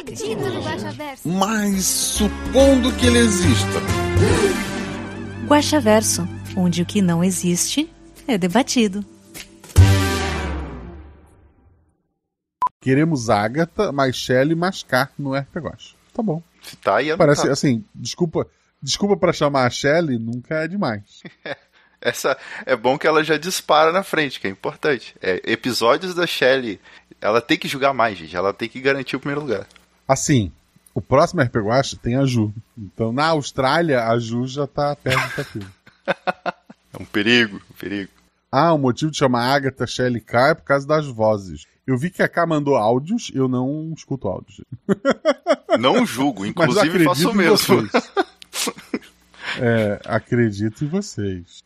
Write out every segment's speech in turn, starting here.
acredito no Guaxaverso. Mas supondo que ele exista. Guaxaverso, onde o que não existe é debatido. Queremos Agatha, mais Shelley, mais K no RPG. Tá bom. Se tá aí, Parece tá. assim, desculpa, desculpa para chamar a Shelley, nunca é demais. Essa é bom que ela já dispara na frente, que é importante. É, episódios da Shelley, ela tem que jogar mais, gente. Ela tem que garantir o primeiro lugar. Assim, o próximo Watch tem a Ju. Então, na Austrália, a Ju já tá perto daquilo. É um perigo, um perigo. Ah, o motivo de chamar Agatha Shelley K é por causa das vozes. Eu vi que a K mandou áudios, eu não escuto áudios. Não julgo, inclusive faço o mesmo. é, acredito em vocês.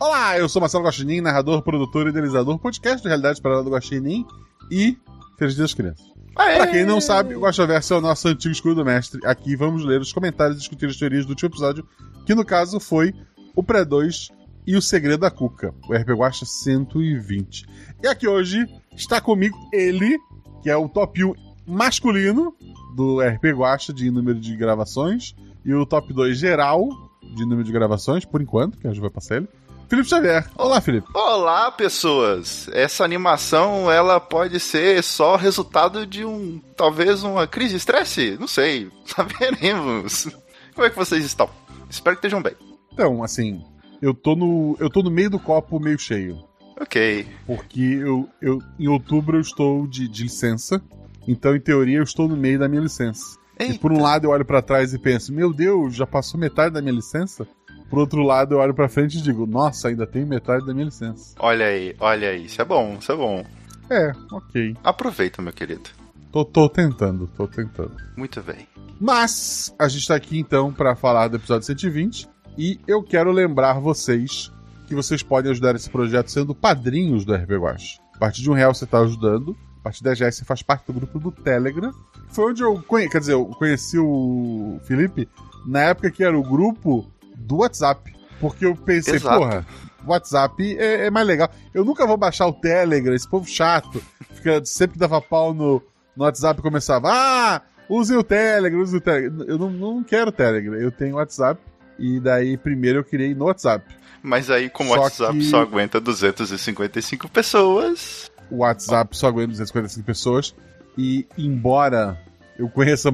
Olá, eu sou Marcelo Guaxinim, narrador, produtor e idealizador, podcast de Realidade Parada do Guaxinim e Feliz Dia das Crianças. Pra quem não sabe, o Guaxaverso é o nosso antigo escudo do mestre. Aqui vamos ler os comentários e discutir as teorias do último episódio, que no caso foi o Pré-2 e o Segredo da Cuca, o RP Guaxa 120. E aqui hoje está comigo ele, que é o top 1 masculino do RP Guaxa de número de gravações, e o top 2 geral de número de gravações, por enquanto, que a gente vai passar ele. Felipe Xavier. Olá, Felipe. Olá, pessoas! Essa animação, ela pode ser só resultado de um, talvez uma crise de estresse? Não sei, saberemos. Como é que vocês estão? Espero que estejam bem. Então, assim, eu tô no, eu tô no meio do copo meio cheio. Ok. Porque eu, eu, em outubro eu estou de, de licença. Então, em teoria, eu estou no meio da minha licença. E Eita. por um lado eu olho pra trás e penso, meu Deus, já passou metade da minha licença? Por outro lado, eu olho pra frente e digo, nossa, ainda tenho metade da minha licença. Olha aí, olha aí. Isso é bom, isso é bom. É, ok. Aproveita, meu querido. Tô, tô tentando, tô tentando. Muito bem. Mas a gente tá aqui então pra falar do episódio 120 e eu quero lembrar vocês que vocês podem ajudar esse projeto sendo padrinhos do RP Guache. A partir de um real você tá ajudando, a partir de 10 reais você faz parte do grupo do Telegram. Foi onde eu conheci, quer dizer, eu conheci o Felipe na época que era o grupo do WhatsApp. Porque eu pensei, Exato. porra, WhatsApp é, é mais legal. Eu nunca vou baixar o Telegram, esse povo chato. Fica, sempre dava pau no, no WhatsApp e começava, ah, use o Telegram, use o Telegram. Eu não, não quero Telegram, eu tenho WhatsApp. E daí, primeiro eu criei no WhatsApp. Mas aí, como o WhatsApp que- só aguenta 255 pessoas. O WhatsApp só aguenta 255 pessoas. E embora eu conheça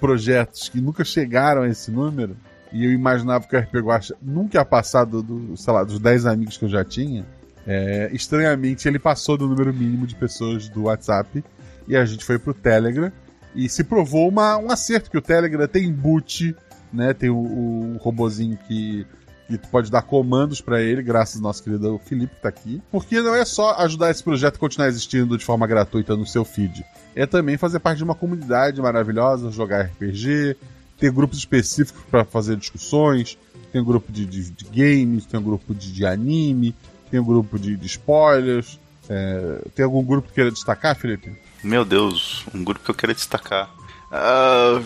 projetos que nunca chegaram a esse número, e eu imaginava que o RP Guacha nunca ia passar do, do, sei lá, dos 10 amigos que eu já tinha, é, estranhamente ele passou do número mínimo de pessoas do WhatsApp e a gente foi pro Telegram. E se provou uma, um acerto, que o Telegram tem boot, né? Tem o, o robozinho que que tu pode dar comandos pra ele, graças ao nosso querido Felipe que tá aqui. Porque não é só ajudar esse projeto a continuar existindo de forma gratuita no seu feed. É também fazer parte de uma comunidade maravilhosa, jogar RPG, ter grupos específicos pra fazer discussões, tem grupo de, de- de games, tem grupo de, de anime, tem grupo de, de spoilers. É, tem algum grupo que queira destacar, Felipe? Meu Deus, um grupo que eu quero destacar. Ah,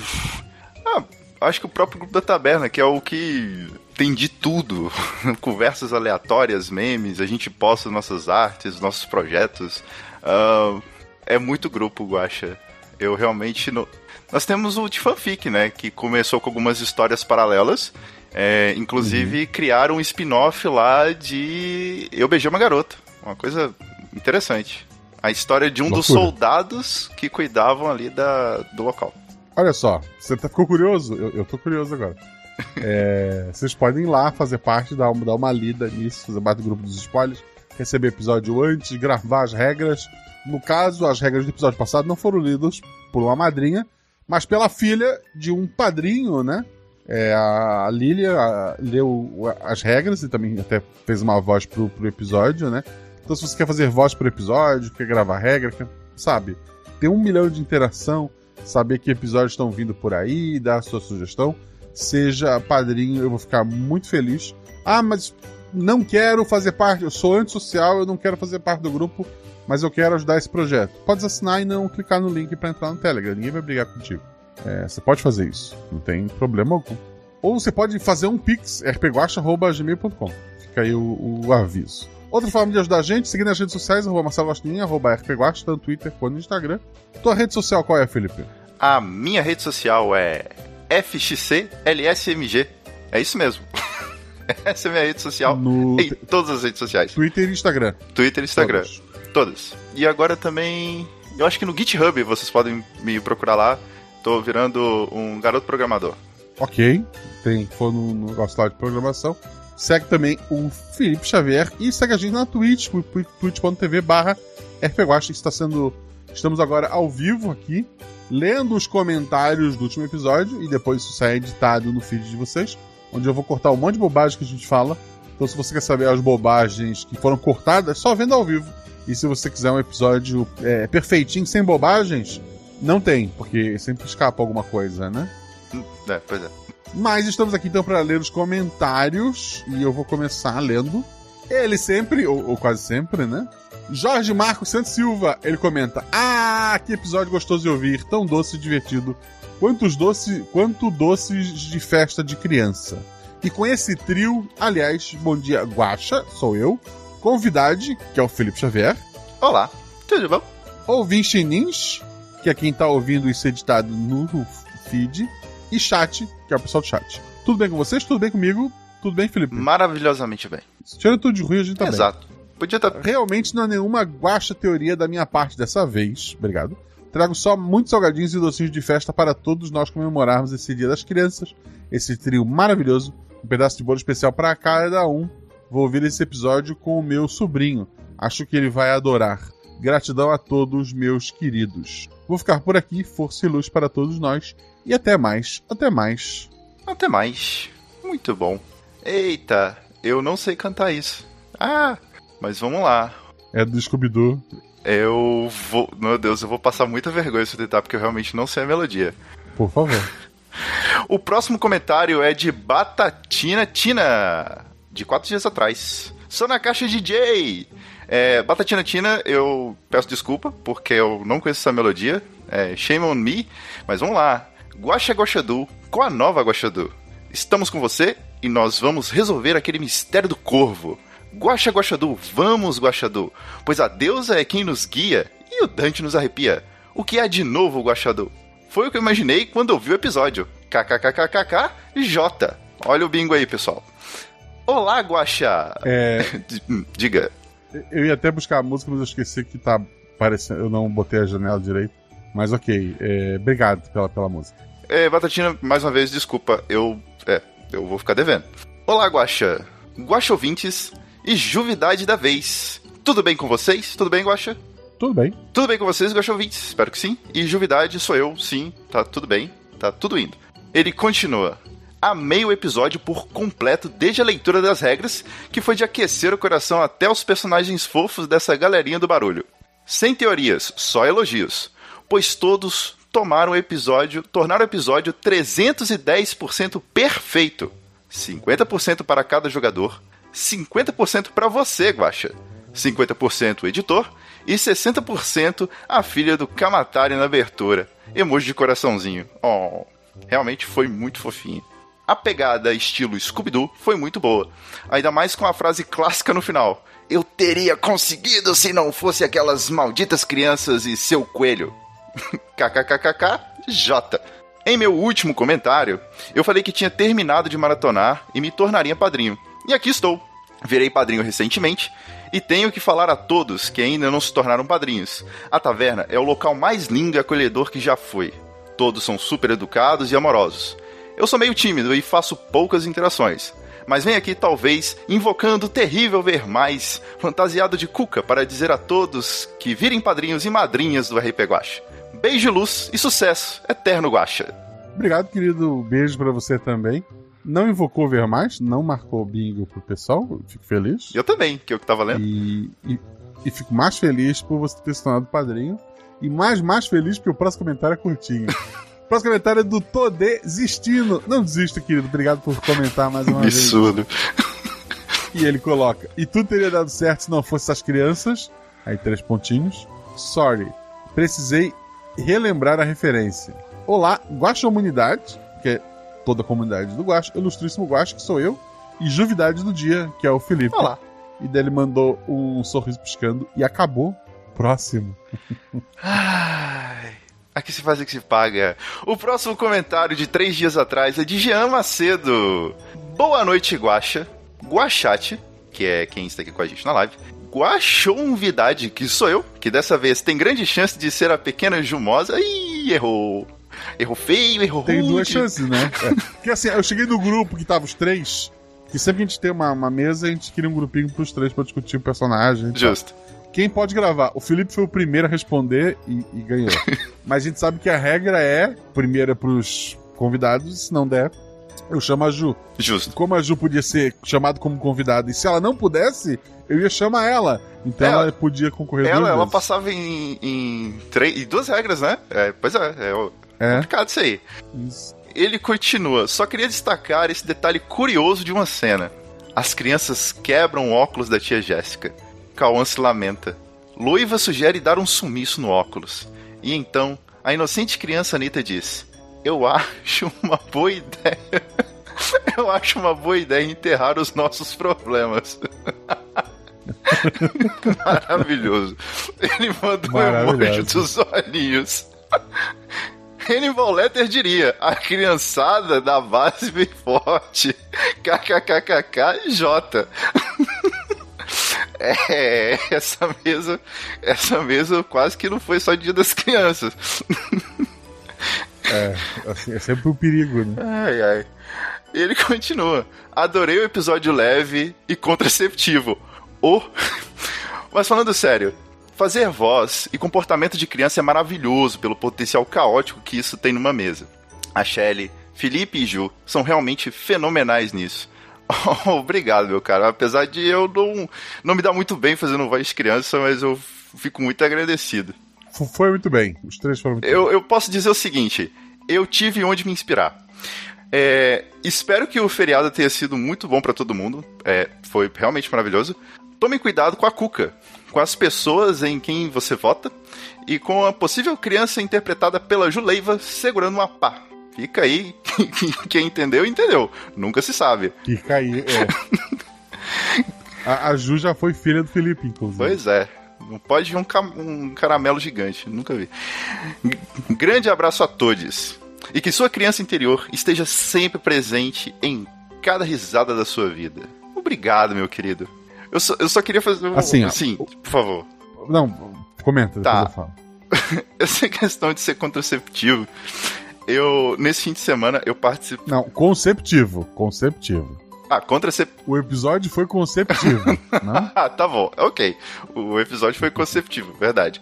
ah, acho que o próprio grupo da taberna, que é o que tem de tudo. Conversas aleatórias, memes, a gente posta nossas artes, nossos projetos. Ah, é muito grupo, Guacha. Eu realmente não. Nós temos o de fanfic, né? Que começou com algumas histórias paralelas. É, inclusive, criaram um spin-off lá de Eu Beijei uma Garota. Uma coisa interessante. A história de um dos Loucura. soldados que cuidavam ali da, do local. Olha só, você tá- ficou curioso? Eu, eu tô curioso agora. É, vocês podem ir lá fazer parte, dar dar uma lida nisso, fazer parte do grupo dos spoilers, receber episódio antes, gravar as regras. No caso, as regras do episódio passado não foram lidas por uma madrinha, mas pela filha de um padrinho, né? É, a Lilia leu as regras e também até fez uma voz pro, pro episódio, né? Então, se você quer fazer voz pro episódio, quer gravar regra, quer, sabe? Tem um milhão de interação. saber que episódios estão vindo por aí, dar a sua sugestão. Seja padrinho, eu vou ficar muito feliz. Ah, mas não quero fazer parte, eu sou antissocial, eu não quero fazer parte do grupo, mas eu quero ajudar esse projeto. Pode assinar e não clicar no link para entrar no Telegram, ninguém vai brigar contigo. É, você pode fazer isso, não tem problema algum. Ou você pode fazer um pix, rpguacha.gmail.com. Fica aí o, o, aviso. Outra forma de ajudar a gente, seguir nas redes sociais, arroba Marcelo Gostinho, arroba rpguacha, tanto no Twitter quanto no Instagram. Tua rede social qual é, Felipe? A minha rede social é FXCLSMG. É isso mesmo. Essa é minha rede social No em todas as redes sociais. Twitter e Instagram. Twitter e Instagram. Todos. Todas. E agora também. Eu acho que no GitHub vocês podem me procurar lá. Tô virando um garoto programador. Ok. Tem, for no, no nosso lá de programação. Segue também o Felipe Xavier e segue a gente na Twitch, twitch.tv barra está sendo... Estamos agora ao vivo aqui, lendo os comentários do último episódio e depois isso sai editado no feed de vocês, onde eu vou cortar um monte de bobagem que a gente fala. Então se você quer saber as bobagens que foram cortadas, é só vendo ao vivo. E se você quiser um episódio é, perfeitinho, sem bobagens, não tem, porque sempre escapa alguma coisa, né? É, pois é. Mas estamos aqui então para ler os comentários e eu vou começar lendo. Ele sempre, ou, ou, quase sempre, né? Jorge Marcos Santos Silva, ele comenta: Ah, que episódio gostoso de ouvir, tão doce e divertido. Quantos doce, quanto doces de festa de criança. E com esse trio, aliás, bom dia, Guaxa, sou eu. Convidade, que é o Felipe Xavier. Olá, tudo bom? Ouvinte Nins, que é quem tá ouvindo isso editado no feed e chat, que é o pessoal do chat. Tudo bem com vocês? Tudo bem comigo? Tudo bem, Felipe? Maravilhosamente bem. Tirando tudo de ruim, a gente tá Exato. bem. Podia estar. Tá... Realmente não há nenhuma guacha teoria da minha parte dessa vez. Obrigado. Trago só muitos salgadinhos e docinhos de festa para todos nós comemorarmos esse Dia das Crianças. Esse trio maravilhoso. Um pedaço de bolo especial para cada um. Vou ouvir esse episódio com o meu sobrinho. Acho que ele vai adorar. Gratidão a todos, meus queridos. Vou ficar por aqui, força e luz para todos nós. E até mais, até mais. Até mais. Muito bom. Eita, eu não sei cantar isso. Ah, mas vamos lá. É do Scooby-Doo. Eu vou. Meu Deus, eu vou passar muita vergonha se eu tentar, porque eu realmente não sei a melodia. Por favor. o próximo comentário é de Batatina Tina, de quatro dias atrás. Sou na caixa DJ. É, Batatina Tina, eu peço desculpa, porque eu não conheço essa melodia. É, shame on me. Mas vamos lá. Guaxa Guaxadu com a nova Guaxadu. Estamos com você e nós vamos resolver aquele mistério do corvo. Guaxa Guaxadu, vamos Guaxadu, pois a deusa é quem nos guia e o Dante nos arrepia. O que há de novo, Guaxadu? Foi o que eu imaginei quando ouvi o episódio. KKKKKK J. Olha o bingo aí, pessoal. Olá, Guaxa! É... Diga. Eu ia até buscar a música, mas eu esqueci que tá parecendo. Eu não botei a janela direito. Mas ok. É... Obrigado pela, pela música. É, Batatina, mais uma vez, desculpa. Eu. É, eu vou ficar devendo. Olá, Guaxa. Guaxa ouvintes e Juvidade da vez. Tudo bem com vocês? Tudo bem, Guaxa? Tudo bem. Tudo bem com vocês, Guaxa ouvintes? Espero que sim. E Juvidade sou eu, sim. Tá tudo bem. Tá tudo indo. Ele continua. Amei o episódio por completo desde a leitura das regras, que foi de aquecer o coração até os personagens fofos dessa galerinha do barulho. Sem teorias, só elogios, pois todos tomaram o episódio, tornaram o episódio 310% perfeito. 50% para cada jogador, 50% para você, Guaxa. 50% o editor e 60% a filha do Kamatari na abertura. Emoji de coraçãozinho. Oh, realmente foi muito fofinho. A pegada estilo Scooby-Doo foi muito boa, ainda mais com a frase clássica no final. Eu teria conseguido se não fosse aquelas malditas crianças e seu coelho. KKKKK J. Em meu último comentário, eu falei que tinha terminado de maratonar e me tornaria padrinho. E aqui estou. Virei padrinho recentemente e tenho que falar a todos que ainda não se tornaram padrinhos. A taverna é o local mais lindo e acolhedor que já foi. Todos são super educados e amorosos. Eu sou meio tímido e faço poucas interações. Mas vem aqui, talvez, invocando o terrível ver mais, fantasiado de cuca, para dizer a todos que virem padrinhos e madrinhas do RP Guacha. Beijo, luz e sucesso, eterno Guacha. Obrigado, querido. Beijo para você também. Não invocou ver mais, não marcou bingo pro pessoal, fico feliz. Eu também, que é eu que tava lendo. E, e, e, fico mais feliz por você ter se tornado padrinho. E mais, mais feliz porque o próximo comentário é curtinho. Próximo comentário é do Tô Desistindo. Não desista, querido. Obrigado por comentar mais uma vez. Absurdo. E ele coloca: E tudo teria dado certo se não fosse essas crianças. Aí três pontinhos. Sorry. Precisei relembrar a referência. Olá, Guaxa Humanidade, que é toda a comunidade do Guaxa, Ilustríssimo Guaxa, que sou eu, e Juvidade do Dia, que é o Felipe. Olá. E daí ele mandou um sorriso piscando e acabou. Próximo. Ai, aqui se faz o que se paga. O próximo comentário de três dias atrás é de Jean Macedo. Boa noite, Guaxa. Guachate, que é quem está aqui com a gente na live. Guachonvidade, que sou eu, que dessa vez tem grande chance de ser a pequena Jumosa. Ih, errou. Errou feio, errou Tem rude. duas chances, né? É. Porque assim, eu cheguei no grupo que tava os três. Que sempre que a gente tem uma, uma mesa, a gente cria um grupinho pros três pra discutir o personagem. e tal. Quem pode gravar? O Felipe foi o primeiro a responder e, e ganhou. Mas a gente sabe que a regra é: primeiro é pros convidados, se não der, eu chamo a Ju. Justo. Como a Ju podia ser chamada como convidada, e se ela não pudesse, eu ia chamar ela. Então Ela- ela, podia concorrer Ela, ela vezes. passava em, em, três, em duas regras, né? É, pois é, é o- É. complicado isso aí. Isso. Ele continua. Só queria destacar esse detalhe curioso de uma cena. As crianças quebram o óculos da tia Jéssica. Cauã se lamenta. Loiva sugere dar um sumiço no óculos. E então, a inocente criança Anitta diz: Eu acho uma boa ideia. Eu acho uma boa ideia enterrar os nossos problemas. Maravilhoso. Ele mandou um emoji dos olhinhos. Hannibal Letter diria: a criançada da base bem forte. KKKKKJ. É, essa mesa, essa mesa quase que não foi só dia das crianças. É, assim, é sempre um perigo, né? Ai, ai. Ele continua. Adorei o episódio leve e contraceptivo. O. Mas falando sério, fazer voz e comportamento de criança é maravilhoso pelo potencial caótico que isso tem numa mesa. A Shelly, Felipe e Ju são realmente fenomenais nisso. Obrigado, meu cara. Apesar de eu não, não me dar muito bem fazendo voz de criança, mas eu fico muito agradecido. Foi muito bem. Os três foram muito Eu, eu posso dizer o seguinte: eu tive onde me inspirar. É, espero que o feriado tenha sido muito bom pra todo mundo. É, foi realmente maravilhoso. Tomem cuidado com a Cuca, com as pessoas em quem você vota e com a possível criança interpretada pela Juleiva segurando uma pá. Fica aí, quem entendeu, entendeu. Nunca se sabe. Fica aí, é. a, a Ju já foi filha do Felipe, inclusive. Pois é. Não pode vir um, ca- um caramelo gigante. Nunca vi. G- Grande abraço a todos. E que sua criança interior esteja sempre presente em cada risada da sua vida. Obrigado, meu querido. Eu só, eu só queria fazer um. Assim, ó. Sim, por favor. Não, comenta, Tá. eu falo. Essa questão de ser contraceptivo. Eu, nesse fim de semana, eu participo. Não, conceptivo. Conceptivo. Ah, contraceptivo. O episódio foi conceptivo, não? Ah, tá bom, ok. O episódio foi conceptivo, verdade.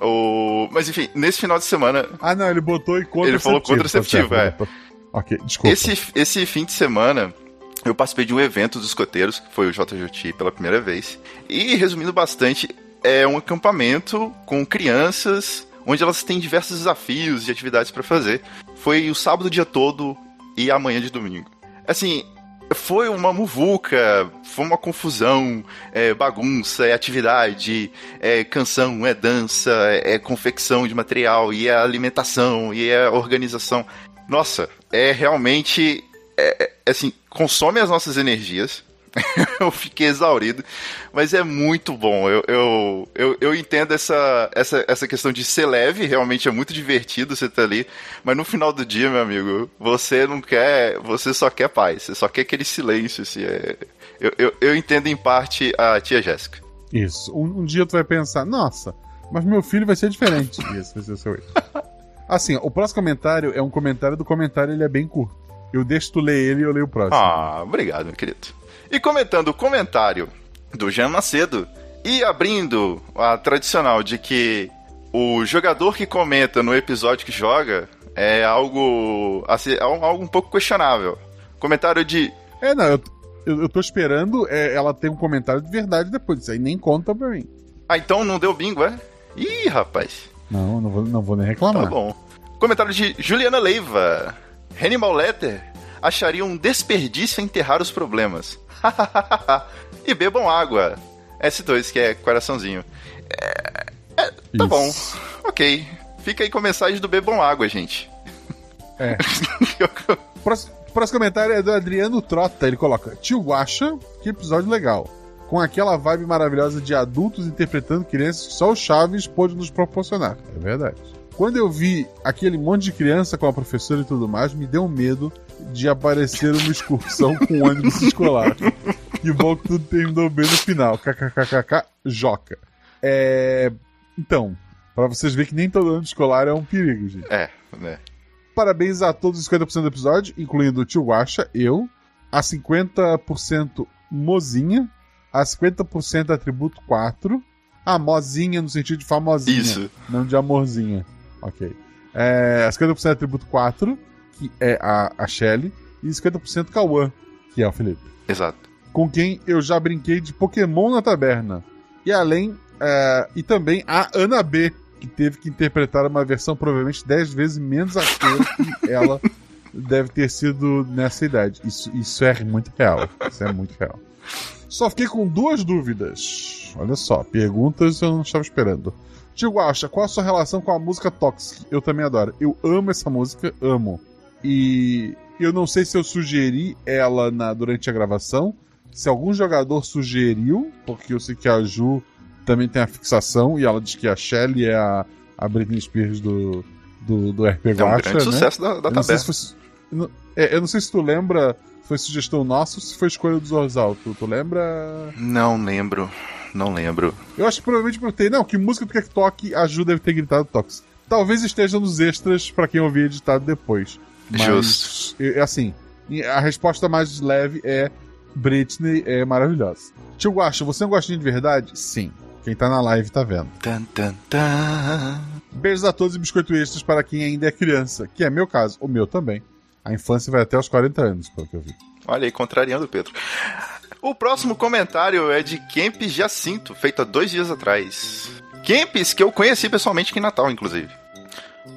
O... Mas enfim, nesse final de semana, Ah, não, ele botou e contraceptivo. Ele falou contraceptivo, tá certo, é. Ok, desculpa. Esse, esse fim de semana, eu participei de um evento dos escoteiros, que foi o JJT pela primeira vez. E, resumindo bastante, é um acampamento com crianças, onde elas têm diversos desafios e atividades pra fazer. Foi o sábado dia todo e amanhã de domingo. Assim, foi uma muvuca, foi uma confusão, é bagunça, é atividade, é canção, é dança, é confecção de material, e é alimentação, e é organização. Nossa, é realmente. É, é, assim, consome as nossas energias. eu fiquei exaurido, mas é muito bom. Eu, eu, eu, eu entendo essa, essa, essa questão de ser leve, realmente é muito divertido você estar ali, mas no final do dia, meu amigo, você não quer, você só quer paz, você só quer aquele silêncio. Assim, é, eu, eu, eu entendo em parte a tia Jéssica. Isso. Um, um dia tu vai pensar, nossa, mas meu filho vai ser diferente. Esse vai ser o seu erro. Assim, o próximo comentário é um comentário do comentário, ele é bem curto. Eu deixo tu ler ele e eu leio o próximo. Ah, obrigado, meu querido. E comentando o comentário do Jean Macedo e abrindo a tradicional de que o jogador que comenta no episódio que joga é algo, assim, algo um pouco questionável. Comentário de. É, não, eu, eu, eu tô esperando é, ela ter um comentário de verdade depois. Isso aí nem conta pra mim. Ah, então não deu bingo, é? Ih, rapaz. Não, não vou, não vou nem reclamar. Tá bom. Comentário de Juliana Leiva. Hannibal Letter acharia um desperdício enterrar os problemas. e bebam água. S2, que é coraçãozinho. É, é, tá Isso. bom. Ok. Fica aí com a mensagem do bebam água, gente. É. Próximo, próximo comentário é do Adriano Trota. Ele coloca: Tio Guacha, que episódio legal. Com aquela vibe maravilhosa de adultos interpretando crianças que só o Chaves pôde nos proporcionar. É verdade. Quando eu vi aquele monte de criança com a professora e tudo mais, me deu medo de aparecer uma excursão com um ônibus escolar. Que bom que tudo terminou bem no final. KKKKK, Joca. É. Então, pra vocês verem que nem todo ônibus escolar é um perigo, gente. É, né? Parabéns a todos os 50% do episódio, incluindo o tio Guacha, eu, a 50% Mozinha, a 50% Atributo 4, a Mozinha no sentido de famosinha, Isso. não de amorzinha. Ok. É, a 50% Atributo 4, que é a, a Shelly, e 50% Cauã, que é o Felipe. Exato. Com quem eu já brinquei de Pokémon na taberna. E além, é, e também a Ana B, que teve que interpretar uma versão provavelmente 10 vezes menos ator que ela deve ter sido nessa idade. Isso, isso é muito real. Isso é muito real. Só fiquei com duas dúvidas. Olha só, perguntas eu não estava esperando. Tio Guacha, qual a sua relação com a música Toxic? Eu também adoro. Eu amo essa música, amo. E eu não sei se eu sugeri ela na, durante a gravação, se algum jogador sugeriu, porque eu sei que a Ju também tem a fixação e ela diz que a Shelly é a, a Britney Spears do, do, do RP É um grande né? sucesso da, da Eu não, sei taberna. se foi, su- eu não- é, eu não sei se tu lembra, foi sugestão nossa ou se foi escolha do Zorzal. Tu, tu lembra? Não lembro. Não lembro. Eu acho que provavelmente perguntei, não, que música tu quer que toque? A Ju deve ter gritado Tox. Talvez esteja nos extras pra quem ouvir editado depois. Mas, Justo. eu- assim, a resposta mais leve é Britney é maravilhosa. Tio Guacha, você é um gostinho de verdade? Sim. Quem tá na live tá vendo. Tan, tan, tan. Beijos a todos e biscoito extras para quem ainda é criança, que é meu caso, o meu também. A infância vai até os 40 anos, pelo que eu vi. Olha aí, contrariando o Pedro. O próximo comentário é de Kemp Jacinto, feito há dois dias atrás. Kempis que eu conheci pessoalmente aqui em Natal, inclusive.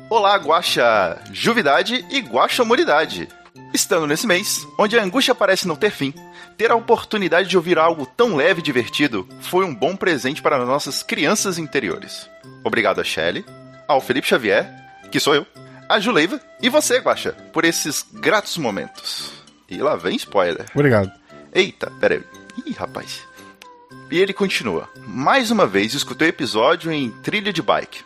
Olá, Guaxa Juvidade e Guaxa Humanidade. Estando nesse mês, onde a angústia parece não ter fim, ter a oportunidade de ouvir algo tão leve e divertido foi um bom presente para nossas crianças interiores. Obrigado a Shelley, ao Felipe Xavier, que sou eu, a Juleiva e você, Guaxa, por esses gratos momentos. E lá vem spoiler. Obrigado. Eita, pera aí. Ih, rapaz. E ele continua. Mais uma vez escutei o episódio em trilha de bike.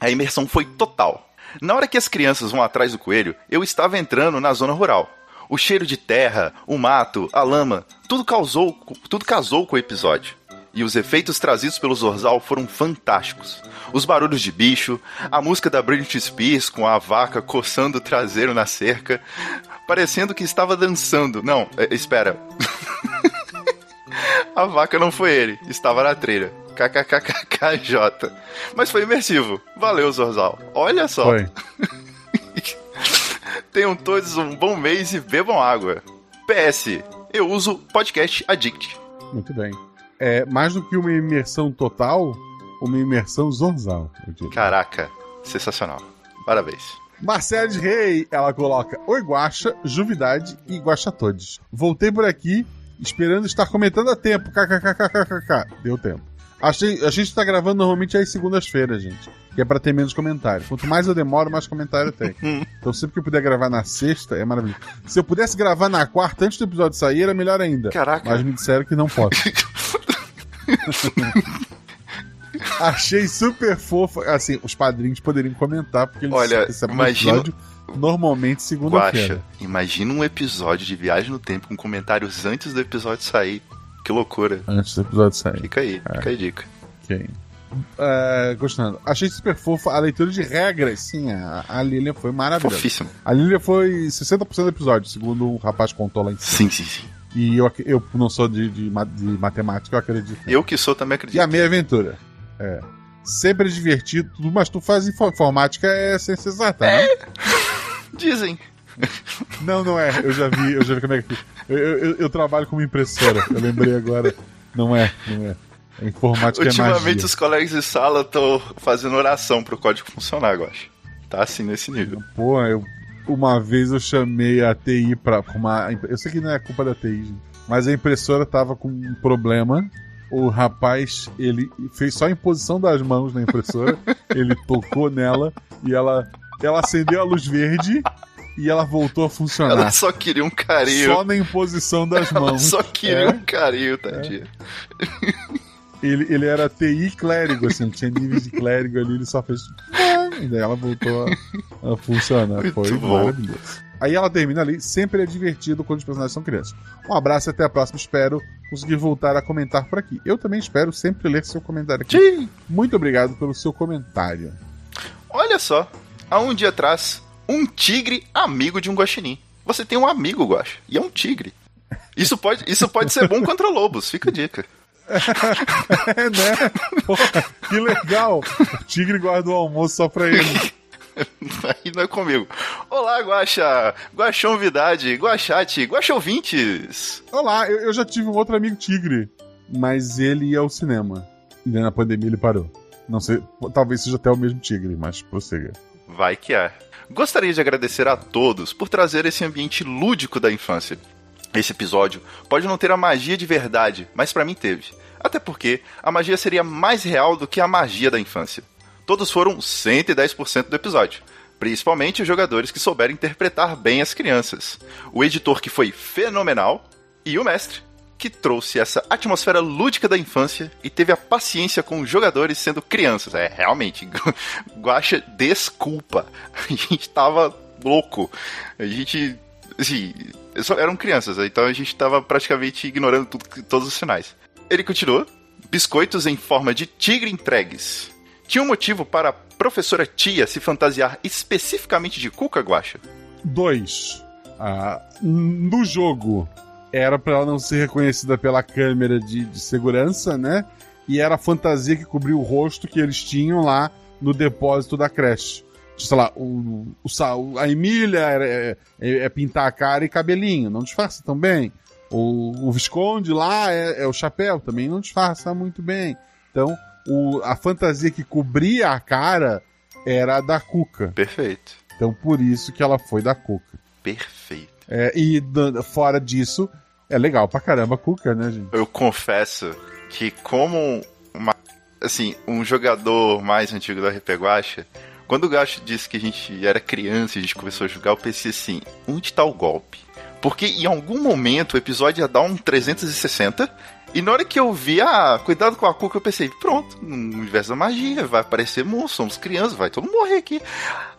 A imersão foi total. Na hora que as crianças vão atrás do coelho, eu estava entrando na zona rural. O cheiro de terra, o mato, a lama, tudo causou, tudo casou com o episódio. E os efeitos trazidos pelo Zorzal foram fantásticos. Os barulhos de bicho, a música da Britney Spears com a vaca coçando o traseiro na cerca, parecendo que estava dançando. Não, é, espera. A vaca não foi ele, estava na trilha. KKKKJ. Mas foi imersivo. Valeu, Zorzal. Olha só. Foi. Tenham todos um bom mês e bebam água. PS, eu uso podcast Addict. Muito bem. É, mais do que uma imersão total, uma imersão zorzal. Caraca, sensacional. Parabéns. Marcela de Rei, ela coloca Oi Guaxa, Juvidade e Guaxa Todes. Voltei por aqui, esperando estar comentando a tempo. KKKKKK. Deu tempo. Achei, a gente tá gravando normalmente às segundas-feiras, gente. Que é pra ter menos comentário. Quanto mais eu demoro, mais comentário tem. Então sempre que eu puder gravar na sexta, é maravilhoso. Se eu pudesse gravar na quarta, antes do episódio sair, era melhor ainda. Caraca. Mas me disseram que não posso. Achei super fofa. Assim, os padrinhos poderiam comentar, porque eles Olha, episódio normalmente segunda-feira. Imagina um episódio de Viagem no Tempo com comentários antes do episódio sair. Que loucura. Antes do episódio sair. Fica aí, fica aí a dica. Ok. É, gostando. Achei super fofa a leitura de regras. Sim, a, a foi maravilhosa. Fofíssimo. A Lilian foi 60% do episódio, segundo o rapaz contou lá em cima. Sim, sim, sim. E eu, eu não sou de, de, de matemática, eu acredito. Eu que sou também E acredito. a meia aventura. É. Sempre divertido, tudo, mas tu faz info- informática é ciência exata, né? Dizem. Não, não é. Eu já vi, eu já vi como é que. Eu, eu, eu trabalho como impressora. Eu lembrei agora. Não é, não é. A informática é Ultimamente magia. os colegas de sala estão fazendo oração pro código funcionar, eu acho. Tá assim nesse nível. Pô, eu, uma vez eu chamei a TI pra uma. Eu sei que não é culpa da TI, gente, mas a impressora tava com um problema. O rapaz, ele fez só a imposição das mãos na impressora, ele tocou nela e ela, ela acendeu a luz verde e ela voltou a funcionar. Ela só queria um carinho. Só na imposição das Ela mãos. só queria É. um carinho, tadinha. Ele, ele era TI clérigo, assim, tinha níveis de clérigo ali, ele só fez. E daí ela voltou a, a funcionar. Muito Foi bom. maravilhoso. Aí ela termina ali, sempre é divertido quando os personagens são crianças. Um abraço e até a próxima. Espero conseguir voltar a comentar por aqui. Eu também espero sempre ler seu comentário aqui. Sim. Muito obrigado pelo seu comentário. Olha só, há um dia atrás, um tigre amigo de um guaxinim. Você tem um amigo, Guaxa, e é um tigre. Isso pode, isso pode ser bom contra lobos, fica a dica. É, né? Porra, que legal! O tigre guarda o almoço só pra ele. Aí não é comigo. Olá, Guaxa, Guaxonvidade, Guaxate, Guaxouvintes. Olá, eu, eu já tive um outro amigo tigre, mas ele ia ao cinema. E na pandemia ele parou. Não sei, talvez seja até o mesmo tigre, mas prossiga. Vai que é. Gostaria de agradecer a todos por trazer esse ambiente lúdico da infância. Esse episódio pode não ter a magia de verdade, mas pra mim teve. Até porque a magia seria mais real do que a magia da infância. Todos foram 110% do episódio, principalmente os jogadores que souberam interpretar bem as crianças, o editor que foi fenomenal e o mestre que trouxe essa atmosfera lúdica da infância e teve a paciência com os jogadores sendo crianças. É, realmente, Guaxa, desculpa. A gente tava louco. A gente. Assim, eram crianças, então a gente tava praticamente ignorando tudo, todos os sinais. Ele continuou. Biscoitos em forma de tigre entregues. Tinha um motivo para a professora Tia se fantasiar especificamente de Cuca Guaxa? Dois. Ah, no jogo, era pra ela não ser reconhecida pela câmera de, de segurança, né? E era a fantasia que cobriu o rosto que eles tinham lá no depósito da creche. Sei lá, o, o, a Emília é, é- é pintar a cara e cabelinho, não disfarça tão bem. O, o Visconde lá é, é o chapéu, também não disfarça muito bem. Então, o- a fantasia que cobria a cara era a da Cuca. Perfeito. Então, por isso que ela foi da Cuca. Perfeito. É, e fora disso, é legal pra caramba a Cuca, né, gente? Eu confesso que como uma, assim, um jogador mais antigo do RP Guacha, quando o Gacho disse que a gente era criança e a gente começou a jogar, eu pensei assim, onde tá o golpe? Porque em algum momento o episódio ia dar um 360 e na hora que eu vi, ah, cuidado com a cuca, eu pensei, pronto, no universo da magia, vai aparecer monstro, somos crianças, vai todo mundo morrer aqui.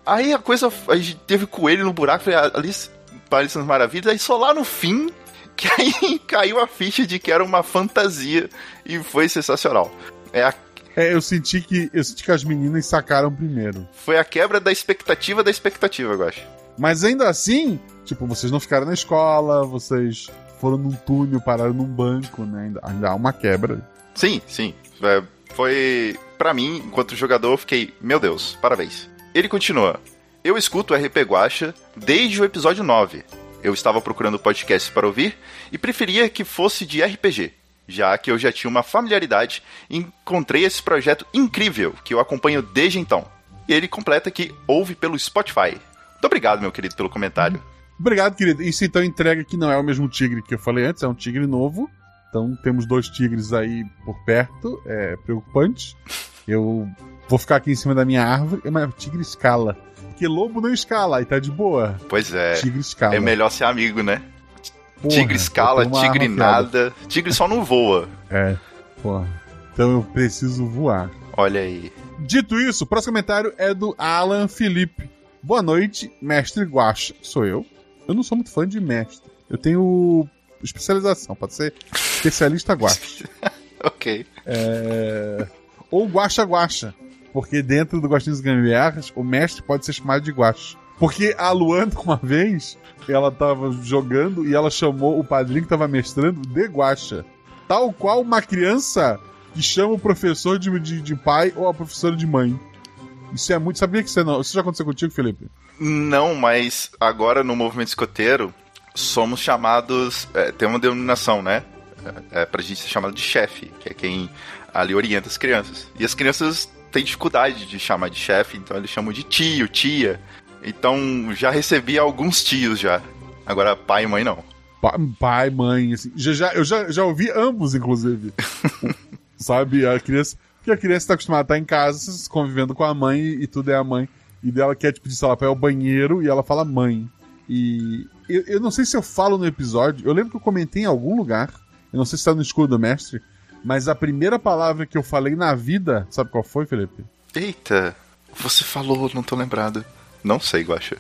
Aí a coisa, a gente teve coelho no buraco, falei, ah, Alice, Alice nas Maravilhas, aí só lá no fim que aí caiu a ficha de que era uma fantasia e foi sensacional. É a, É, eu senti que eu senti que as meninas sacaram primeiro. foi a quebra da expectativa da expectativa, eu acho. Mas ainda assim, tipo, vocês não ficaram na escola, vocês foram num túnel, pararam num banco, né? Ainda, ainda há uma quebra. Sim, sim. É, foi. Pra mim, enquanto jogador, eu fiquei, meu Deus, parabéns. Ele continua. Eu escuto o RP Guacha desde o episódio 9. Eu estava procurando podcasts para ouvir e preferia que fosse de RPG, já que eu já tinha uma familiaridade e encontrei esse projeto incrível que eu acompanho desde então. E ele completa que ouve pelo Spotify. Muito obrigado, meu querido, pelo comentário. Obrigado, querido. Isso então entrega que não é o mesmo tigre que eu falei antes, é um tigre novo. Então temos dois tigres aí por perto, é preocupante. Eu vou ficar aqui em cima da minha árvore, mas o tigre escala. Porque lobo não escala, aí tá de boa. Pois é. Tigre escala. É melhor ser amigo, né? Porra, tigre escala, tigre nada. Tigre só não voa. É, porra. Então eu preciso voar. Olha aí. Dito isso, o próximo comentário é do Alan Felipe. Boa noite, mestre Guacha. Sou eu. Eu não sou muito fã de mestre. Eu tenho especialização, pode ser especialista Guacha. Ok. É... Ou Guacha Guacha. Porque dentro do Gostinhos Gambiarras, o mestre pode ser chamado de Guacha. Porque a Luana, uma vez, ela tava jogando e ela chamou o padrinho que tava mestrando de Guacha. Tal qual uma criança que chama o professor de, de, de pai ou a professora de mãe. Isso é muito. Sabia que isso, é não... isso já aconteceu contigo, Felipe? Não, mas agora no movimento escoteiro somos chamados. é, tem uma denominação, né? É, é pra gente ser chamado de chefe, que é quem ali orienta as crianças. E as crianças têm dificuldade de chamar de chefe, então eles chamam de tio, tia. Então já recebi alguns tios já. Agora pai e mãe não. Pa- Pai, mãe, assim. Já, já, eu já, já ouvi ambos, inclusive. Sabe? A criança. Porque a criança tá acostumada a estar em casa, convivendo com a mãe e tudo é a mãe. E dela quer, tipo, sei lá, pra ir ao banheiro e ela fala mãe. E eu, eu não sei se eu falo no episódio, eu lembro que eu comentei em algum lugar, eu não sei se tá no escudo do mestre, mas a primeira palavra que eu falei na vida, sabe qual foi, Felipe? Eita, você falou, não tô lembrado. Não sei, Guaxa.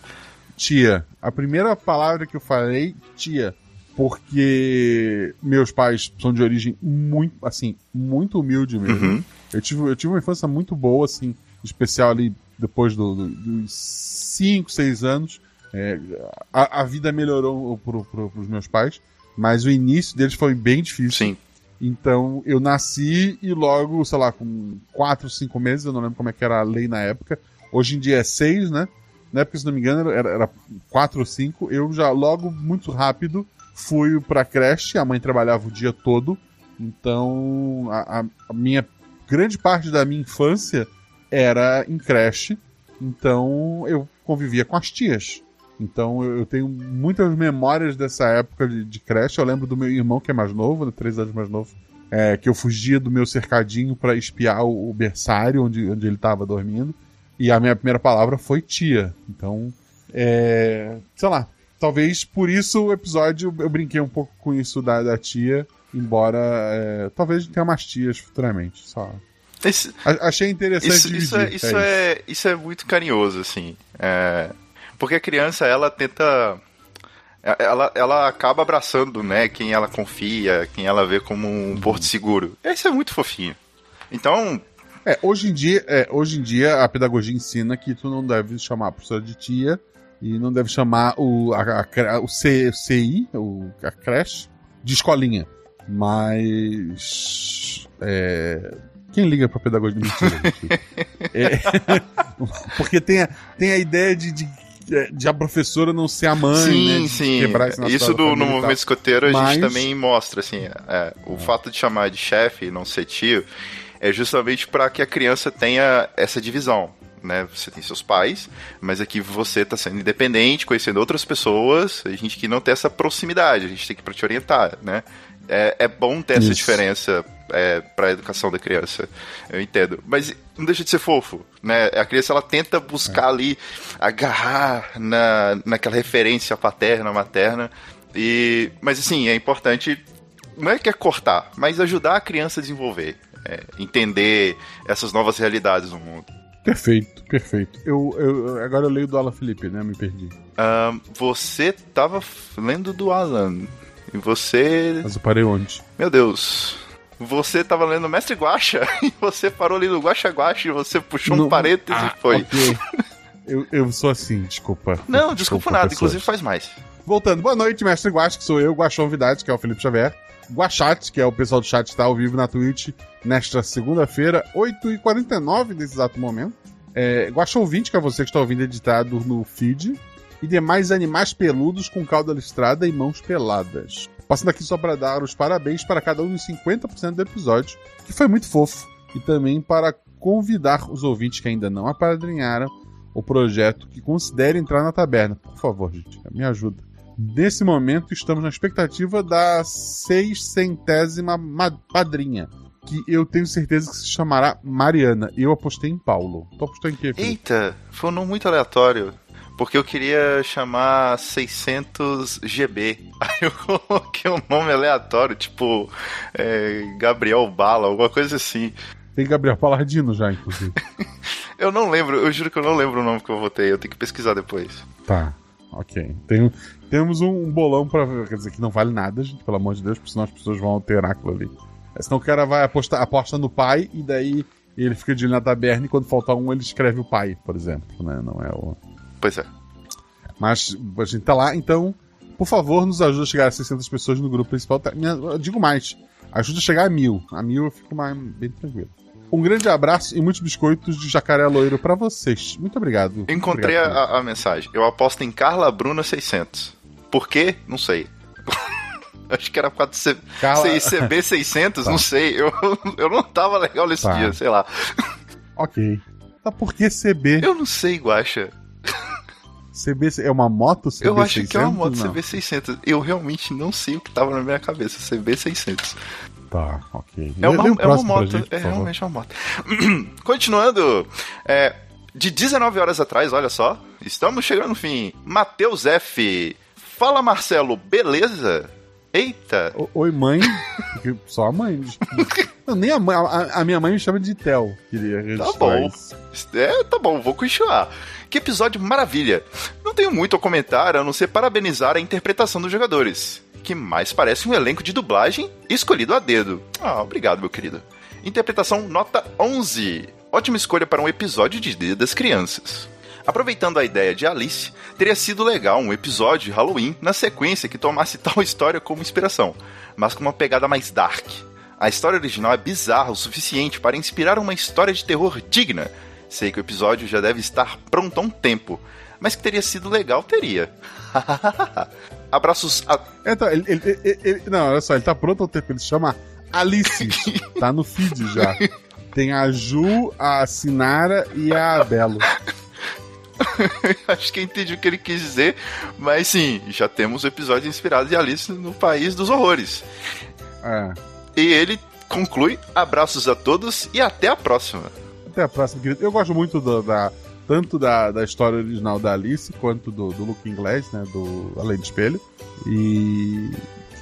tia. A primeira palavra que eu falei, tia. Porque meus pais são de origem muito, assim, muito humilde mesmo. Uhum. Eu, tive, eu tive uma infância muito boa, assim, especial ali depois do- do- dos 5, 6 anos. É, a, a vida melhorou pro, pro, pros meus pais, mas o início deles foi bem difícil. Sim. Então eu nasci e logo, sei lá, com 4, 5 meses, eu não lembro como é que era a lei na época. Hoje em dia é 6, né? Na época, se não me engano, era, era 4 ou 5. Eu já logo, muito rápido, fui pra creche. A mãe trabalhava o dia todo. Então, a, a- a minha grande parte da minha infância era em creche. Então, eu convivia com as tias. Então, eu, eu tenho muitas memórias dessa época de, de creche. Eu lembro do meu irmão, que é mais novo, né, três anos mais novo, é, que eu fugia do meu cercadinho para espiar o, o berçário onde, onde ele estava dormindo. E a minha primeira palavra foi tia. Então, é, sei lá. Talvez por isso o episódio eu brinquei um pouco com isso da, da tia. Embora é, talvez tenha mais tias futuramente. Só. Achei interessante isso, isso, é, dividir, isso, é, isso é muito carinhoso, assim. É, porque a criança, ela tenta. Ela, ela acaba abraçando, né, quem ela confia, quem ela vê como um porto seguro. Isso é muito fofinho. Então, É, hoje em dia, é, hoje em dia a pedagogia ensina que tu não deve chamar a professora de tia e não deve chamar o, a, a o C- CI, o, a creche, de escolinha. Mas. é, quem liga pra pedagogia mentira? gente? É, porque tem a, tem a ideia de, de, de a professora não ser a mãe, sim, né? de sim. quebrar Isso do, no movimento escoteiro a Mas- gente também mostra, assim, é, o fato de chamar de chefe e não ser tio é justamente para que a criança tenha essa divisão. Né? Você tem seus pais, mas aqui você está sendo independente, conhecendo outras pessoas, a gente que não tem essa proximidade, a gente tem que para te orientar, né? É, é bom ter essa Isso. diferença é, para a educação da criança, eu entendo. Mas não deixa de ser fofo, né? A criança ela tenta buscar ali, agarrar na, naquela referência paterna, materna. E, mas assim, é importante, não é que é cortar, mas ajudar a criança a desenvolver, é, entender essas novas realidades no mundo. Perfeito, perfeito. Eu, eu, agora eu leio do Alan Felipe, né? Me perdi. Ahn, você tava lendo do Alan. E você. Mas eu parei onde? Meu Deus. Você tava lendo Mestre Guacha e você parou ali no Guacha Guacha e você puxou um Não- parêntese Ah, e foi. ok. eu, eu sou assim, desculpa. Não, desculpa nada, pessoas. inclusive faz mais. Voltando, boa noite, mestre Guax, que sou eu, Guaxão Vidade, que é o Felipe Xavier. Guaxate, que é o pessoal do chat que está ao vivo na Twitch nesta segunda-feira, 8h49 nesse exato momento. É, Guaxão 20, que é você que está ouvindo editado no feed. E demais animais peludos com cauda listrada e mãos peladas. Passando aqui só para dar os parabéns para cada um dos 50% do episódio, que foi muito fofo. E também para convidar os ouvintes que ainda não apadrinharam o projeto que considere entrar na taberna. Por favor, gente, me ajuda. Nesse momento, estamos na expectativa da seiscentésima ma- padrinha, que eu tenho certeza que se chamará Mariana. Eu apostei em Paulo. Tu apostou em quê? Eita, foi um nome muito aleatório. Porque eu queria chamar 600 GB. Aí eu coloquei um nome aleatório, tipo é, Gabriel Bala, alguma coisa assim. Tem Gabriel Paladino já, inclusive. Eu não lembro, eu juro que eu não lembro o nome que eu votei, eu tenho que pesquisar depois. tá, ok. Tem- temos um, bolão pra. Quer dizer, que não vale nada, gente, pelo amor de Deus, porque senão as pessoas vão alterar aquilo ali. É, Senão o cara vai apostar, aposta no pai e daí ele fica de olho na taberna e quando faltar um ele escreve o pai, por exemplo, né? Não é o. Pois é. Mas a gente tá lá, então, por favor, nos ajuda a chegar a 600 pessoas no grupo principal. Tá, eu digo mais, ajuda a chegar a mil. A mil eu fico mais, bem tranquilo. Um grande abraço e muitos biscoitos de jacaré loiro pra vocês. Muito obrigado. Encontrei obrigado, a, a mensagem. Eu aposto em Carla Bruna 600. Por quê? Não sei. Acho que era 4 C... Carla- CB600, não sei. Eu, eu não tava legal nesse Tá. dia, sei lá. Ok. Tá por que CB? Eu não sei, Guaxa. CB é uma moto CB600? Eu acho que é uma moto Não. CB600. Eu realmente não sei o que tava na minha cabeça. CB600. Tá, ok. É uma, é uma moto. gente, é realmente uma moto. Continuando. É, de 19 horas atrás, olha só. Estamos chegando no fim. Matheus F. Fala, Marcelo, beleza? Eita. O- Oi, mãe. Só a mãe. Não, nem a mãe. A, a minha mãe me chama de Tel. Queria registrar bom. isso. É, tá bom, vou continuar. Que episódio maravilha. Não tenho muito a comentar a não ser parabenizar a interpretação dos jogadores, que mais parece um elenco de dublagem escolhido a dedo. Ah, obrigado, meu querido. Interpretação nota 11. Ótima escolha para um episódio de Dia das Crianças. Aproveitando a ideia de Alice, teria sido legal um episódio de Halloween na sequência que tomasse tal história como inspiração, mas com uma pegada mais dark. A história original é bizarra o suficiente para inspirar uma história de terror digna. Sei que o episódio já deve estar pronto há um tempo, mas que teria sido legal, teria. Abraços a. Então, ele, ele- ele- Não, olha só, ele tá pronto ao tempo. Ele se chama Alice. tá no feed já. Tem a Ju, a Sinara e a Belo. Acho que entendi o que ele quis dizer, mas sim, já temos o episódio inspirado em Alice no País dos Horrores. É. E ele conclui: abraços a todos e até a próxima. Até a próxima, querido. Eu gosto muito do- da. Tanto da, da história original da Alice quanto do, do Inglês, né? Do Além do Espelho. E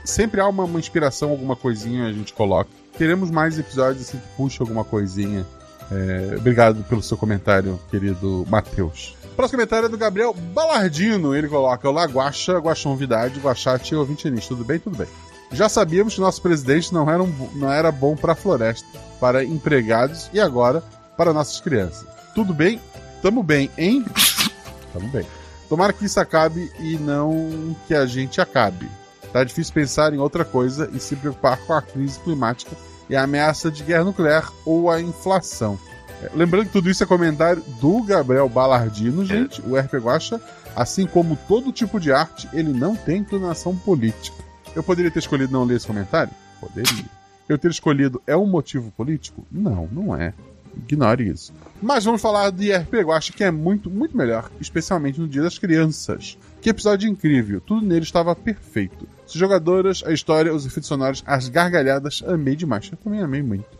sempre há uma, uma inspiração, alguma coisinha a gente coloca. Teremos mais episódios assim que puxa alguma coisinha. É, obrigado pelo seu comentário, querido Matheus. Próximo comentário é do Gabriel Balardino. Ele coloca: Olá, Guaxa, Guaxonvidade, Guaxate e ouvinte Nis. Tudo bem? Tudo bem. Já sabíamos que nosso presidente não era, um- não era bom para a floresta, para empregados e agora para nossas crianças. Tudo bem? Tamo bem, hein? Tamo bem. Tomara que isso acabe e não que a gente acabe. Tá difícil pensar em outra coisa e se preocupar com a crise climática e a ameaça de guerra nuclear ou a inflação. É, Lembrando que tudo isso é comentário do Gabriel Balardino, gente, o RP Guacha. Assim como todo tipo de arte, ele não tem inclinação política. Eu poderia ter escolhido não ler esse comentário? Poderia. Eu ter escolhido é um motivo político? Não, não é. Ignore isso. Mas vamos falar de RP Guacha, que é muito, muito melhor, especialmente no Dia das Crianças. Que episódio incrível, tudo nele estava perfeito. As jogadoras, a história, os efeitos sonoros, as gargalhadas, amei demais. Eu também amei muito.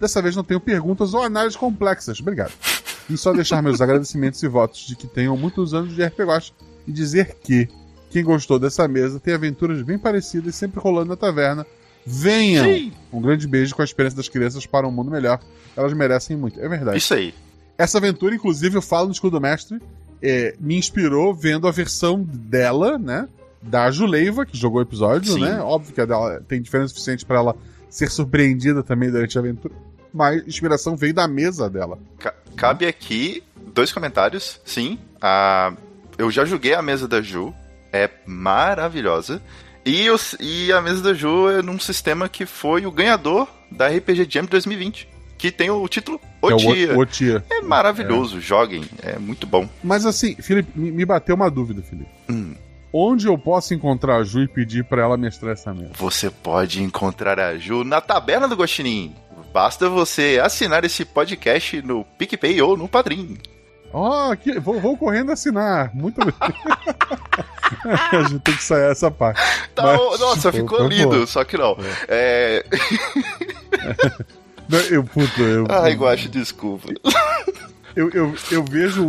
Dessa vez não tenho perguntas ou análises complexas, obrigado. E só deixar meus agradecimentos e votos de que tenham muitos anos de RP Guacha e dizer que quem gostou dessa mesa tem aventuras bem parecidas sempre rolando na taverna. Venham! Sim. Um grande beijo com a esperança das crianças para um mundo melhor. Elas merecem muito, é verdade. Isso aí. Essa aventura, inclusive, eu falo no Escudo Mestre, é, me inspirou vendo a versão dela, né? Da Juleiva, que jogou o episódio, Sim. né? Óbvio que a dela tem diferença suficiente para ela ser surpreendida também durante a aventura. Mas a inspiração veio da mesa dela. Ca- Cabe aqui dois comentários. Sim, a... eu já joguei a mesa da Ju, é maravilhosa. E, o- e a mesa da Ju é num sistema que foi o ganhador da RPG Jam 2020, que tem o título O é Dia. o, o Tia. É maravilhoso, joguem, é muito bom. Mas assim, Felipe, me me bateu uma dúvida, Felipe. Hum. Onde eu posso encontrar a Ju e pedir para ela mestrar essa mesa? Você pode encontrar a Ju na taberna do Gostinim. Basta você assinar esse podcast no PicPay ou no Padrim. Ó, aqui, vou, vou correndo assinar. Muito a gente tem que sair essa parte. Tá, Mas, nossa, ficou foi lindo, só que não. É... Não, Eu, puta, eu. Ai, Guache, desculpa. Eu, eu, eu vejo.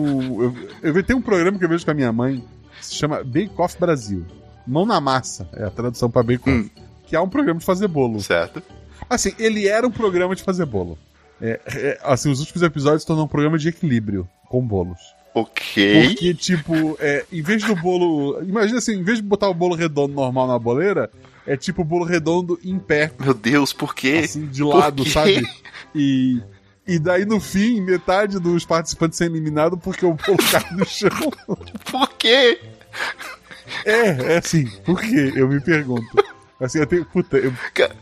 Eu, eu tem um programa que eu vejo com a minha mãe se chama Bake Off Brasil. Mão na massa, é a tradução pra Bake Off. Hum. Que é um programa de fazer bolo. Certo. Assim, ele era um programa de fazer bolo. É, é, assim, os últimos episódios tornam um programa de equilíbrio com bolos. Ok. Porque, tipo, é, em vez do bolo. Imagina assim, em vez de botar o bolo redondo normal na boleira, é tipo o bolo redondo em pé, Meu Deus, por quê? assim, de lado, sabe? E. E daí, no fim, metade dos participantes é eliminado porque o bolo cai no chão. Por quê? É, é assim, por quê? Eu me pergunto. Assim, eu tenho. Puta, eu.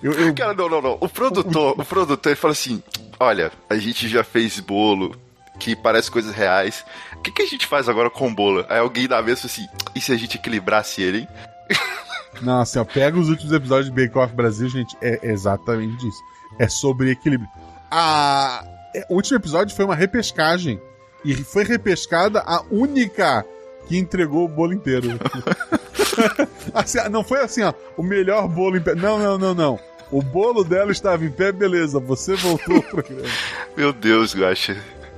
Eu, eu- Cara, não, não, não. O produtor, o produtor, ele fala assim: olha, a gente já fez bolo que parece coisas reais. O que, que a gente faz agora com bolo? Aí alguém da mesa assim: e se a gente equilibrasse ele, hein? Não, assim, ó, pega os últimos episódios de Bake Off Brasil, gente, é exatamente isso. É sobre equilíbrio. A... é, O último episódio foi uma repescagem. E foi repescada a única que entregou o bolo inteiro. Assim, não foi assim, ó, o melhor bolo em pé. Não, não, não, não. O bolo dela estava em pé, beleza. Você voltou ao programa. Meu Deus, Guaxa.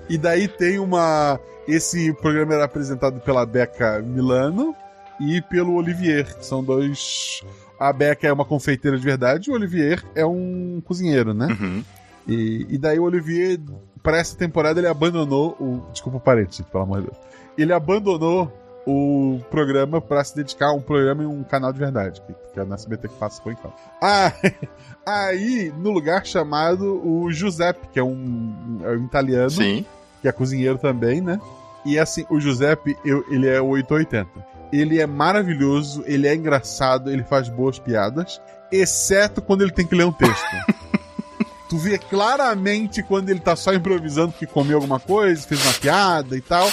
E daí tem uma. Esse programa era apresentado pela Beca Milano e pelo Olivier, que são dois. A Beca é uma confeiteira de verdade e o Olivier é um cozinheiro, né? Uhum. E, e daí o Olivier, para essa temporada, ele abandonou o. Desculpa o parente, pelo amor de Deus. Ele abandonou o programa para se dedicar a um programa em um canal de verdade, que, é na SBT que passa por enquanto. Ah, aí, no lugar chamado o Giuseppe, que é um, é um italiano, Sim. que é cozinheiro também, né? E assim, o Giuseppe, eu- ele é o 880. Ele é maravilhoso, ele é engraçado, ele faz boas piadas, exceto quando ele tem que ler um texto. tu vê claramente quando ele tá só improvisando que comeu alguma coisa, fez uma piada e tal.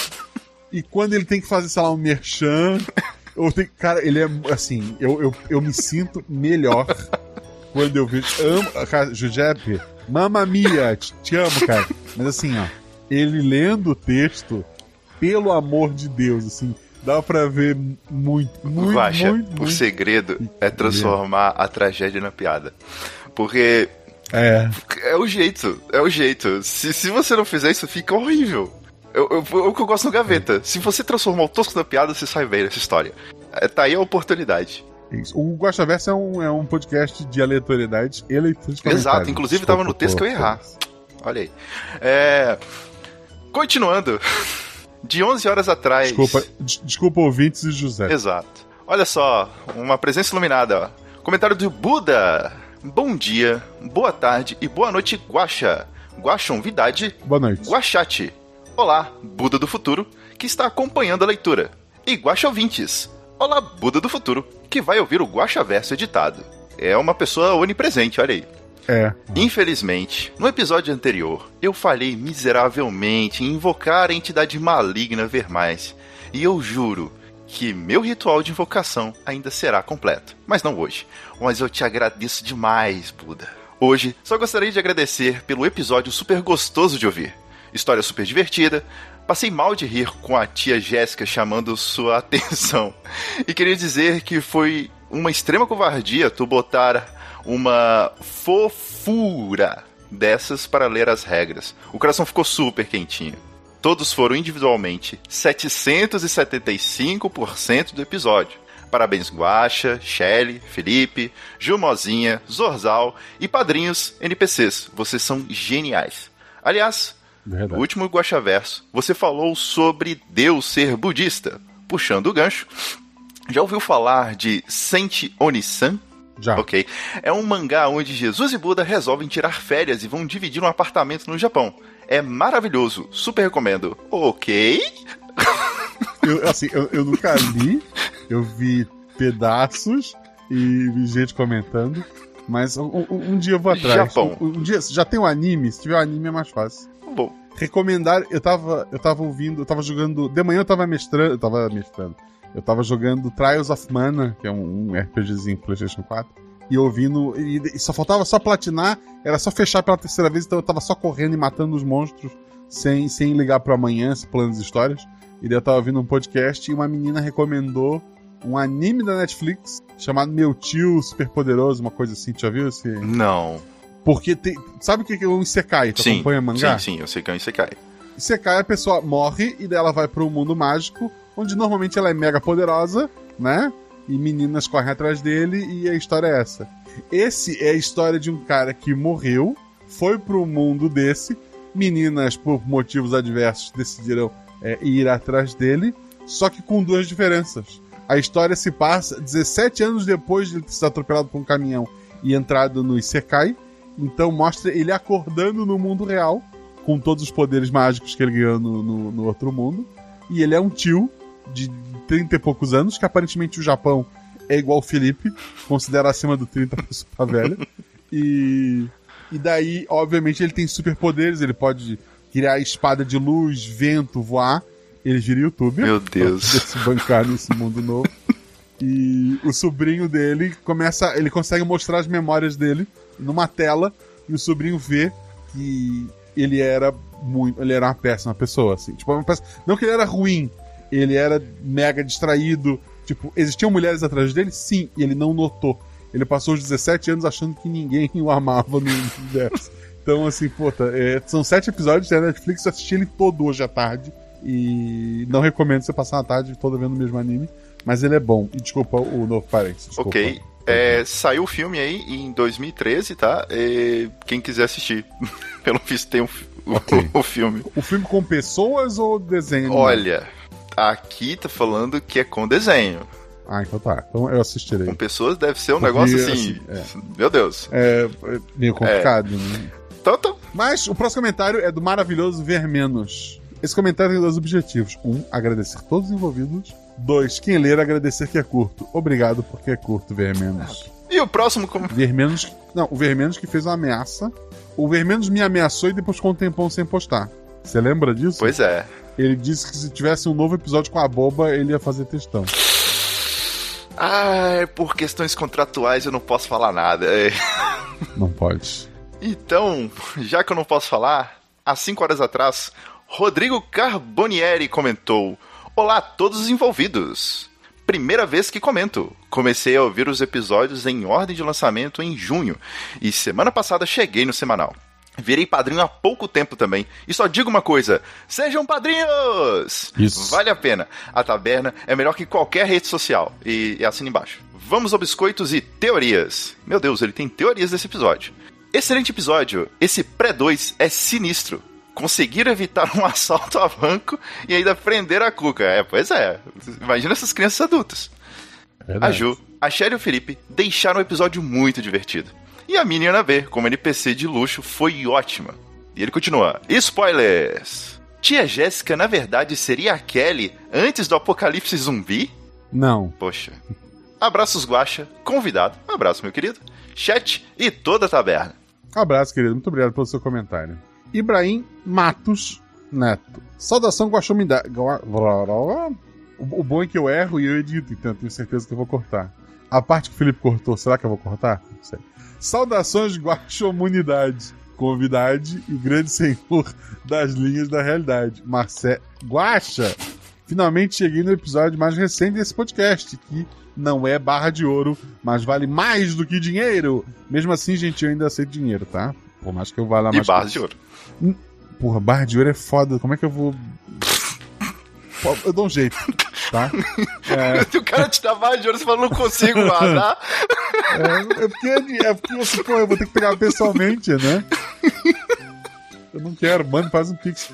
E quando ele tem que fazer, sei lá, um merchan. Ou tem, cara, ele é assim, eu, eu, eu me sinto melhor quando eu vejo. Amo, cara, Giuseppe, mamma mia, te, te amo, cara. Mas assim, ó, ele lendo o texto, pelo amor de Deus, assim, dá pra ver muito, muito, Guaxa, muito, o muito. segredo é transformar a tragédia na piada. Porque É, é o jeito, é o jeito. Se, se você não fizer isso, fica horrível. Eu, eu, é o que eu gosto no Gaveta. Se você transformar o tosco na piada, você sai bem nessa história. É, tá aí a oportunidade. é isso. O Guaxaverso é um, é um podcast de aleatoriedade e leituras de Exato, inclusive tava no texto que eu ia errar. Olha aí. É, Continuando. De 11 horas atrás. Desculpa, des- desculpa ouvintes e José. Exato. Olha só, uma presença iluminada. ó. Comentário do Buda. Bom dia, boa tarde e boa noite, Guaxa. Guaxonvidade, Boa noite. Guaxate. Olá, Buda do Futuro, que está acompanhando a leitura. E Guaxa ouvintes. Olá, Buda do Futuro, que vai ouvir o Guaxa Verso editado. É uma pessoa onipresente, olha aí. É. Infelizmente, no episódio anterior, eu falhei miseravelmente em invocar a entidade maligna Vermais. E eu juro que meu ritual de invocação ainda será completo. Mas não hoje. Mas eu te agradeço demais, Buda. Hoje, só gostaria de agradecer pelo episódio super gostoso de ouvir. História super divertida. Passei mal de rir com a tia Jéssica chamando sua atenção. E queria dizer que foi uma extrema covardia tu botar uma fofura dessas para ler as regras. O coração ficou super quentinho. Todos foram individualmente 775% do episódio. Parabéns Guaxa, Shelly, Felipe, Jumozinha, Zorzal e padrinhos NPCs. Vocês são geniais. Aliás, no Verdade. último Guaxaverso, você falou sobre Deus ser budista. Puxando o gancho, já ouviu falar de Senti Onisan? Já. Ok. É um mangá onde Jesus e Buda resolvem tirar férias e vão dividir um apartamento no Japão. É maravilhoso, super recomendo. Ok? Eu, assim, eu, eu nunca li, eu vi pedaços e vi gente comentando. Mas um, um- um dia eu vou atrás. Japão. Um, um dia, já tem o anime? Se tiver o anime é mais fácil. Bom, Recomendar, eu tava, eu tava ouvindo, eu tava jogando. De manhã eu tava mestrando. Eu tava mestrando. Eu tava jogando Trials of Mana, que é um, um RPGzinho PlayStation 4. E ouvindo. E, e só faltava só platinar, era só fechar pela terceira vez, então eu tava só correndo e matando os monstros sem, sem ligar pro amanhã, esse plano de histórias. E daí eu tava ouvindo um podcast e uma menina recomendou um anime da Netflix chamado Meu Tio Superpoderoso, uma coisa assim, tu já viu esse? não. Porque tem. Sabe o que é um Isekai? Tu Sim, acompanha mangá? sim, sim, eu sei que é um Isekai. Isekai, a pessoa morre e daí ela vai pro mundo mágico, onde normalmente ela é mega poderosa, né? E meninas correm atrás dele e a história é essa. Esse é a história de um cara que morreu, foi pro mundo desse, meninas, por motivos adversos, decidiram é, ir atrás dele, só que com duas diferenças. A história se passa 17 anos depois de ele ter sido atropelado por um caminhão e entrado no Isekai, então mostra ele acordando no mundo real, com todos os poderes mágicos que ele ganhou no, no, no outro mundo. E ele é um tio de 30 e poucos anos, que aparentemente o Japão é igual o Felipe, considera acima do 30 a pessoa velha. E, e daí, obviamente, ele tem superpoderes, ele pode criar espada de luz, vento, voar. Ele vira youtuber. Meu Deus. Se bancar nesse mundo novo. E o sobrinho dele começa. Ele consegue mostrar as memórias dele numa tela. E o sobrinho vê que ele era muito. Ele era uma péssima pessoa, assim. Tipo, uma péssima- não que ele era ruim, ele era mega distraído. Tipo, existiam mulheres atrás dele? Sim, e ele não notou. Ele passou os 17 anos achando que ninguém o amava no universo. Então, assim, puta, é, são sete episódios da Netflix, eu assisti ele todo hoje à tarde. E não recomendo você passar a tarde toda vendo o mesmo anime. Mas ele é bom. E desculpa o novo parente. Desculpa. Ok. É, saiu o filme aí em 2013, tá? É, quem quiser assistir. Pelo visto tem o, o- o filme. O filme com pessoas ou desenho? Olha, aqui tá falando que é com desenho. Ah, então tá. Então eu assistirei. Com pessoas deve ser um Porque, negócio assim. assim, Meu Deus. É, é meio complicado, né? Então, então, Mas o próximo comentário é do maravilhoso Ver Menos. Esse comentário tem dois objetivos. Um, agradecer todos os envolvidos. Dois, quem ler, agradecer que é curto. Obrigado porque é curto, Ver Menos. E o próximo como. Ver Menos. Não, o Ver Menos que fez uma ameaça. O Ver Menos me ameaçou e depois ficou um tempão sem postar. Você lembra disso? Pois é. Ele disse que se tivesse um novo episódio com a boba, ele ia fazer textão. Ah, por questões contratuais eu não posso falar nada. É. Não pode. Então, já que eu não posso falar, há cinco horas atrás, Rodrigo Carbonieri comentou: Olá a todos os envolvidos. Primeira vez que comento. Comecei a ouvir os episódios em ordem de lançamento em junho e semana passada cheguei no semanal. Virei padrinho há pouco tempo também. E só digo uma coisa: sejam padrinhos! Isso. Vale a pena. A taberna é melhor que qualquer rede social. E, e assina embaixo. Vamos ao biscoitos e teorias. Meu Deus, ele tem teorias desse episódio. Excelente episódio. Esse pré-2 é sinistro. Conseguir evitar um assalto a banco e ainda prender a Cuca. É, pois é. Imagina essas crianças adultas. A Ju, a Sherry e o Felipe deixaram o episódio muito divertido. E a Mini Ana B, como NPC de luxo, foi ótima. E ele continua: Spoilers! Tia Jéssica, na verdade, seria a Kelly antes do apocalipse zumbi? Não. Poxa. Abraços, Guaxa, convidado. Abraço, meu querido. Chat e toda a taberna. Abraço, querido. Muito obrigado pelo seu comentário. Ibrahim Matos Neto. Saudação guaxomidade. Gua... O bom é que eu erro e eu edito, então eu tenho certeza que eu vou cortar. A parte que o Felipe cortou, será que eu vou cortar? Não sei. Saudações guaxomunidade. Convidade e grande senhor das linhas da realidade. Marcé Guaxa. Finalmente cheguei no episódio mais recente desse podcast, que não é barra de ouro, mas vale mais do que dinheiro. Mesmo assim, gente, eu ainda aceito dinheiro, tá? Por mais que eu vá lá E mais. barras de ouro. Porra, barra de ouro é foda. Como é que eu vou. Eu dou um jeito, tá? Se o cara te dá barra de ouro, você fala, não consigo guardar. É, é porque, é porque assim, pô, eu vou ter que pegar pessoalmente, né? Eu não quero, mano, faz um pix,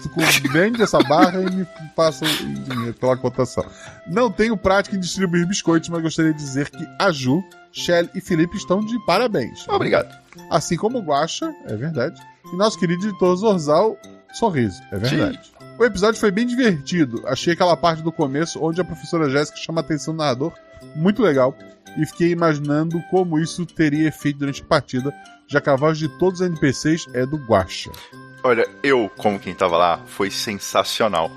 vende essa barra e me passa o dinheiro pela cotação. Não tenho prática em distribuir biscoitos, mas gostaria de dizer que a Ju, Shelly e Felipe estão de parabéns. Obrigado. Assim como o Guaxa, é verdade. E nosso querido editor Zorzal, sorriso, é verdade. O episódio foi bem divertido. Achei aquela parte do começo onde a professora Jéssica chama a atenção do narrador muito legal. E fiquei imaginando como isso teria efeito durante a partida, já que a voz de todos os NPCs é do Guaxa. Olha, eu, como quem tava lá, foi sensacional.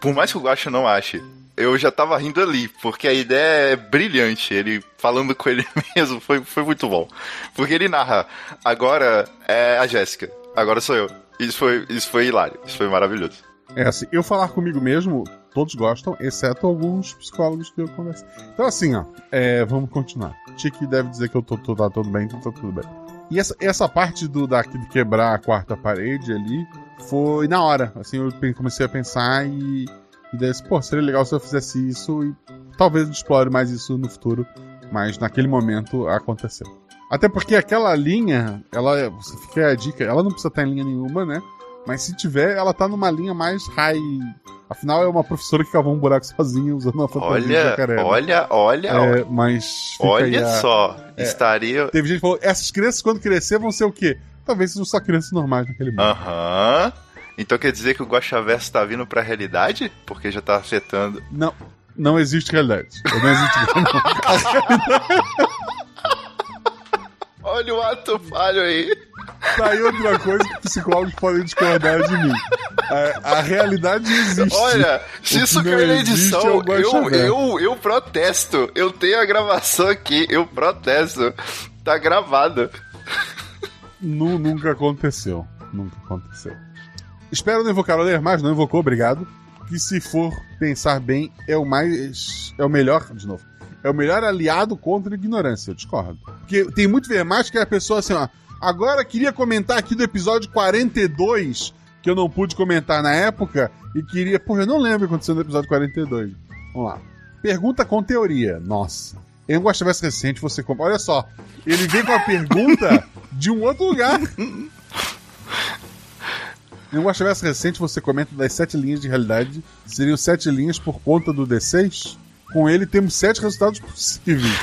Por mais que o Guacha não ache, eu já tava rindo ali, porque a ideia é brilhante. Ele falando com ele mesmo foi, foi muito bom. Porque ele narra, agora é a Jéssica, agora sou eu. Isso foi, isso foi hilário, isso foi maravilhoso. É assim, eu falar comigo mesmo, todos gostam, exceto alguns psicólogos que eu converso. Então assim, ó, é, vamos continuar. Tiki deve dizer que eu tô, tô tá tudo bem, então tá tudo bem. E essa, essa parte do da, de quebrar a quarta parede ali foi na hora. Assim, eu comecei a pensar e, e daí, pô, seria legal se eu fizesse isso e talvez eu explore mais isso no futuro. Mas naquele momento aconteceu. Até porque aquela linha, ela, você fica a dica, ela não precisa estar em linha nenhuma, né? Mas se tiver, ela tá numa linha mais high. Afinal, é uma professora que cavou um buraco sozinha usando uma fantasia de Olha, jacaré. né? olha, olha, É, mas. olha a- só. é. Estaria. Teve gente que falou: essas crianças, quando crescer, vão ser o quê? Talvez sejam só crianças normais naquele mundo. Aham. Então quer dizer que o Guaxaverso tá vindo pra realidade? Porque já tá afetando. Não, não existe realidade. Não existe. Olha o ato falho aí. tá aí outra coisa que psicólogos podem discordar de mim. A, a realidade existe. Olha, se isso cair na existe edição, é eu, eu, eu protesto. Eu tenho a gravação aqui, eu protesto. Tá gravado. Nu- nunca aconteceu. Nunca aconteceu. Espero não invocar o ler mais, não invocou, obrigado. Que se for pensar bem, é o mais. É o melhor. De novo. É o melhor aliado contra a ignorância. Eu discordo. Porque tem muito ver mais que a pessoa assim, ó. Agora queria comentar aqui do episódio 42, que eu não pude comentar na época, e queria. Porra, eu não lembro o que aconteceu no episódio 42. Vamos lá. Pergunta com teoria. Nossa. Eu não gosto de recente, você compra. Olha só. Ele vem com a pergunta de um outro lugar. Em um tivesse recente, você comenta das sete linhas de realidade. Seriam sete linhas por conta do D6. Com ele, temos sete resultados possíveis.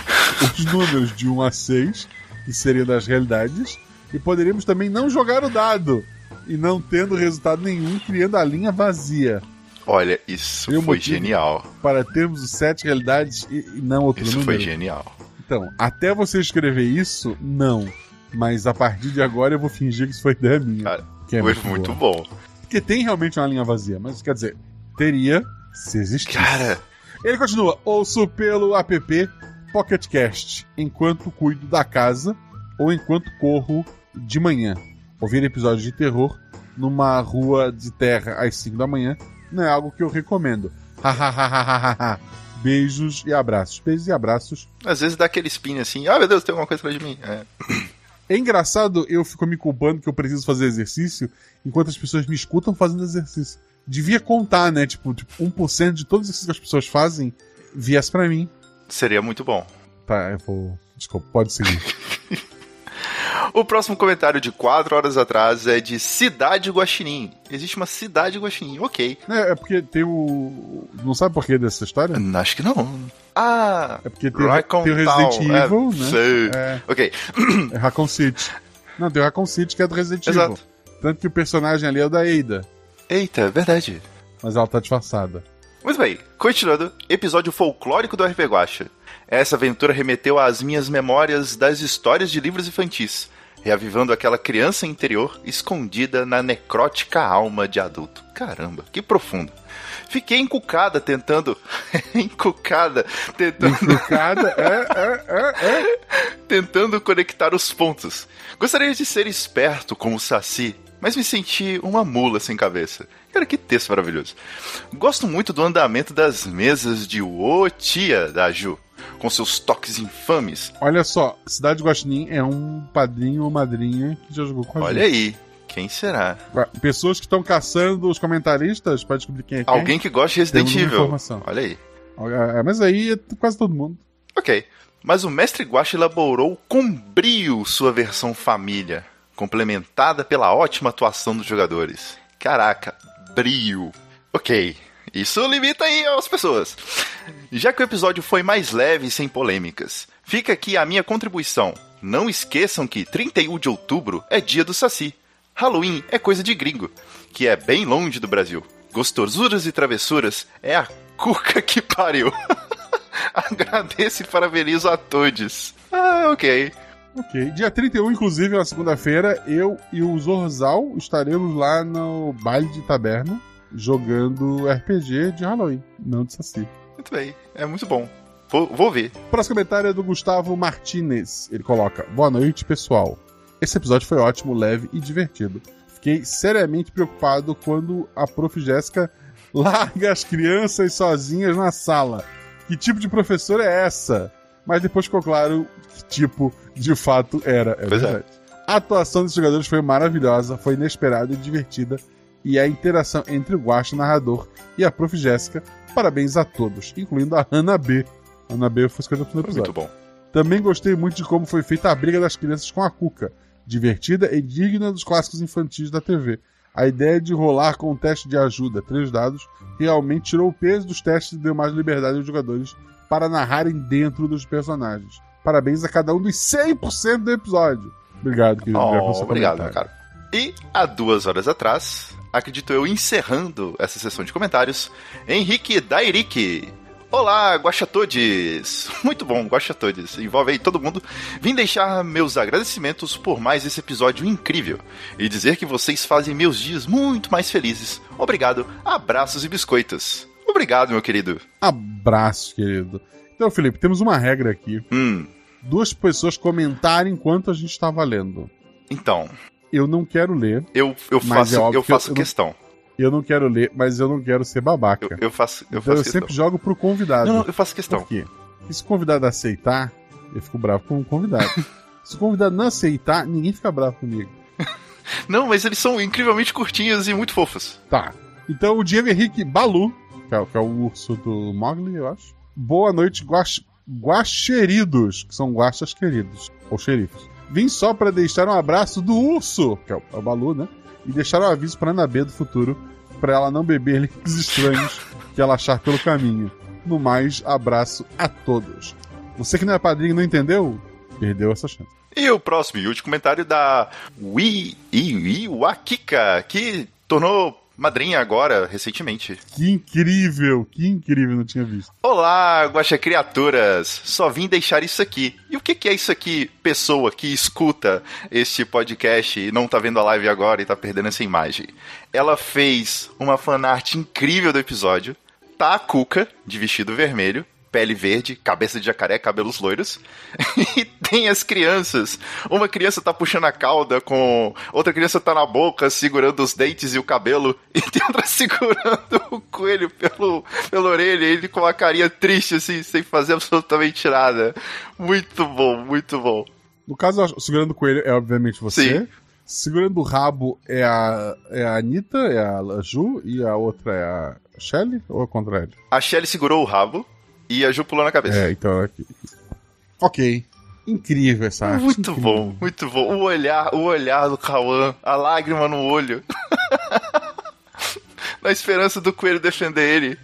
Os números de 1 a 6, que seriam das realidades. E poderíamos também não jogar o dado. E não tendo resultado nenhum, criando a linha vazia. Olha, isso E o foi genial. Para termos os sete realidades e, e não outro Isso número. foi genial. Então, até você escrever isso, não. Mas a partir de agora eu vou fingir que isso foi ideia minha. Cara, que é foi muito muito bom. Porque tem realmente uma linha vazia, mas quer dizer, teria se existisse. Cara, Ele continua: ouço pelo app Pocket Cast enquanto cuido da casa ou enquanto corro de manhã. Ouvir episódios de terror numa rua de terra às 5 da manhã não é algo que eu recomendo. Hahaha. Beijos e abraços. Beijos e abraços. às vezes dá aquele spin assim, ah meu Deus, tem alguma coisa atrás de mim. É. É engraçado eu fico me culpando que eu preciso fazer exercício enquanto as pessoas me escutam fazendo exercício. Devia contar, né? Tipo, tipo 1% de todos os que as pessoas fazem viesse pra mim. Seria muito bom. Tá, eu vou. Desculpa, pode seguir. O próximo comentário de quatro horas atrás é de Cidade Guaxinim. Existe uma Cidade Guaxinim, ok. é, é porque tem o. Não sabe por que dessa história? Acho que não. Ah, É porque tem, tem o Resident Town, Evil, é, né? sei. É, Ok, é Raccoon City. Não, tem o Raccoon City que é do Resident Evil. exato. Tanto que o personagem ali é o da Ada. Eita, é verdade. Mas ela tá disfarçada. Muito bem, continuando, episódio folclórico do RP Guacha. Essa aventura remeteu às minhas memórias das histórias de livros infantis, reavivando aquela criança interior escondida na necrótica alma de adulto. Caramba, que profundo. Fiquei encucada tentando. encucada tentando. Encucada, é, é, é, é. tentando conectar os pontos. Gostaria de ser esperto como o Saci, mas me senti uma mula sem cabeça. Cara, que texto maravilhoso. Gosto muito do andamento das mesas de Ô Tia da Ju, com seus toques infames. Olha só, Cidade Guaxinim é um padrinho ou madrinha que já jogou com a Olha gente. aí, quem será? Pessoas que estão caçando os comentaristas pra descobrir quem é quem. Alguém que gosta de Resident Evil. Olha aí. É, mas aí é quase todo mundo. Ok. Mas o mestre Guache elaborou com brio sua versão família, complementada pela ótima atuação dos jogadores. Caraca, brio. Ok. Isso limita aí as pessoas. Já que o episódio foi mais leve e sem polêmicas, fica aqui a minha contribuição. Não esqueçam que 31 de outubro é dia do Saci. Halloween é coisa de gringo, que é bem longe do Brasil. Gostosuras e travessuras é a cuca que pariu. Agradeço e parabenizo a todos. Ah, ok. Ok. Dia 31, inclusive, na segunda-feira, eu e o Zorzal estaremos lá no baile de taberna jogando RPG de Halloween, não de Saci. Muito bem. É muito bom. Vou, vou ver. Próximo comentário é do Gustavo Martinez. Ele coloca: Boa noite, pessoal. Esse episódio foi ótimo, leve e divertido. Fiquei seriamente preocupado quando a prof. Jéssica larga as crianças sozinhas na sala. Que tipo de professora é essa? Mas depois ficou claro que tipo de fato era. É Pois é. verdade. A atuação dos jogadores foi maravilhosa, foi inesperada e divertida. E a interação entre o Guacha, narrador, e a prof. Jéssica, parabéns a todos, incluindo a Ana B. Ana B foi escolhida no episódio. Muito bom. Também gostei muito de como foi feita a briga das crianças com a Cuca. Divertida e digna dos clássicos infantis da TV. A ideia de rolar com um teste de ajuda, três dados, realmente tirou o peso dos testes e deu mais liberdade aos jogadores para narrarem dentro dos personagens. Parabéns a cada um dos 100% do episódio. Obrigado, querido. Oh, obrigado, comentário. cara. E há duas horas atrás, acredito eu, encerrando essa sessão de comentários, Henrique Dairick. Olá, Guaxatodes! Muito bom, Guaxatodes. Envolve aí todo mundo. Vim deixar meus agradecimentos por mais esse episódio incrível e dizer que vocês fazem meus dias muito mais felizes. Obrigado, abraços e biscoitos. Obrigado, meu querido. Abraço, querido. Então, Felipe, temos uma regra aqui. Hum, Duas pessoas comentarem enquanto a gente tá valendo. então, Eu não quero ler, eu, eu Mas faço, é eu que eu- faço eu não- questão. eu não quero ler, mas eu não quero ser babaca. Eu, eu faço, eu então faço eu questão. sempre jogo pro convidado. Não, não, eu faço questão. Por quê? E se o convidado aceitar, eu fico bravo com o convidado. se o convidado não aceitar, ninguém fica bravo comigo. Não, mas eles são incrivelmente curtinhos e muito fofos. Tá. Então o Diego Henrique Balu, que é, que é o urso do Mogli, eu acho. Boa noite, guax, guaxeridos, que são guaxas queridos, ou xerifes. Vim só pra deixar um abraço do urso, que é o, é o Balu, né? E deixar um aviso pra Ana B do futuro, pra ela não beber links estranhos que ela achar pelo caminho. No mais, abraço a todos. Você que não é padrinho e não entendeu, perdeu essa chance. E o próximo e último comentário da Wi Wi Wakika, que tornou madrinha agora, recentemente. Que incrível, que incrível, não tinha visto. Olá, guaxa criaturas! Só vim deixar isso aqui. E o que, que é isso aqui, pessoa que escuta este podcast e não tá vendo a live agora e tá perdendo essa imagem? Ela fez uma fanart incrível do episódio. Tá a Cuca, de vestido vermelho, pele verde, cabeça de jacaré, cabelos loiros. e tem as crianças. Uma criança tá puxando a cauda com. Outra criança tá na boca segurando os dentes e o cabelo. E tem outra segurando o coelho pelo, pela orelha. Ele com uma carinha triste, assim, sem fazer absolutamente nada. Muito bom, muito bom. No caso, segurando o coelho é obviamente você. Sim. Segurando o rabo é a, é a Anitta, é a Ju, e a outra é a Shelly, ou é o contrário? A Shelly segurou o rabo e a Ju pulou na cabeça. É, então é. Ok. Incrível essa arte. Muito incrível. bom, muito bom. O olhar, o olhar do Kawan, a lágrima no olho. Na esperança do coelho defender ele.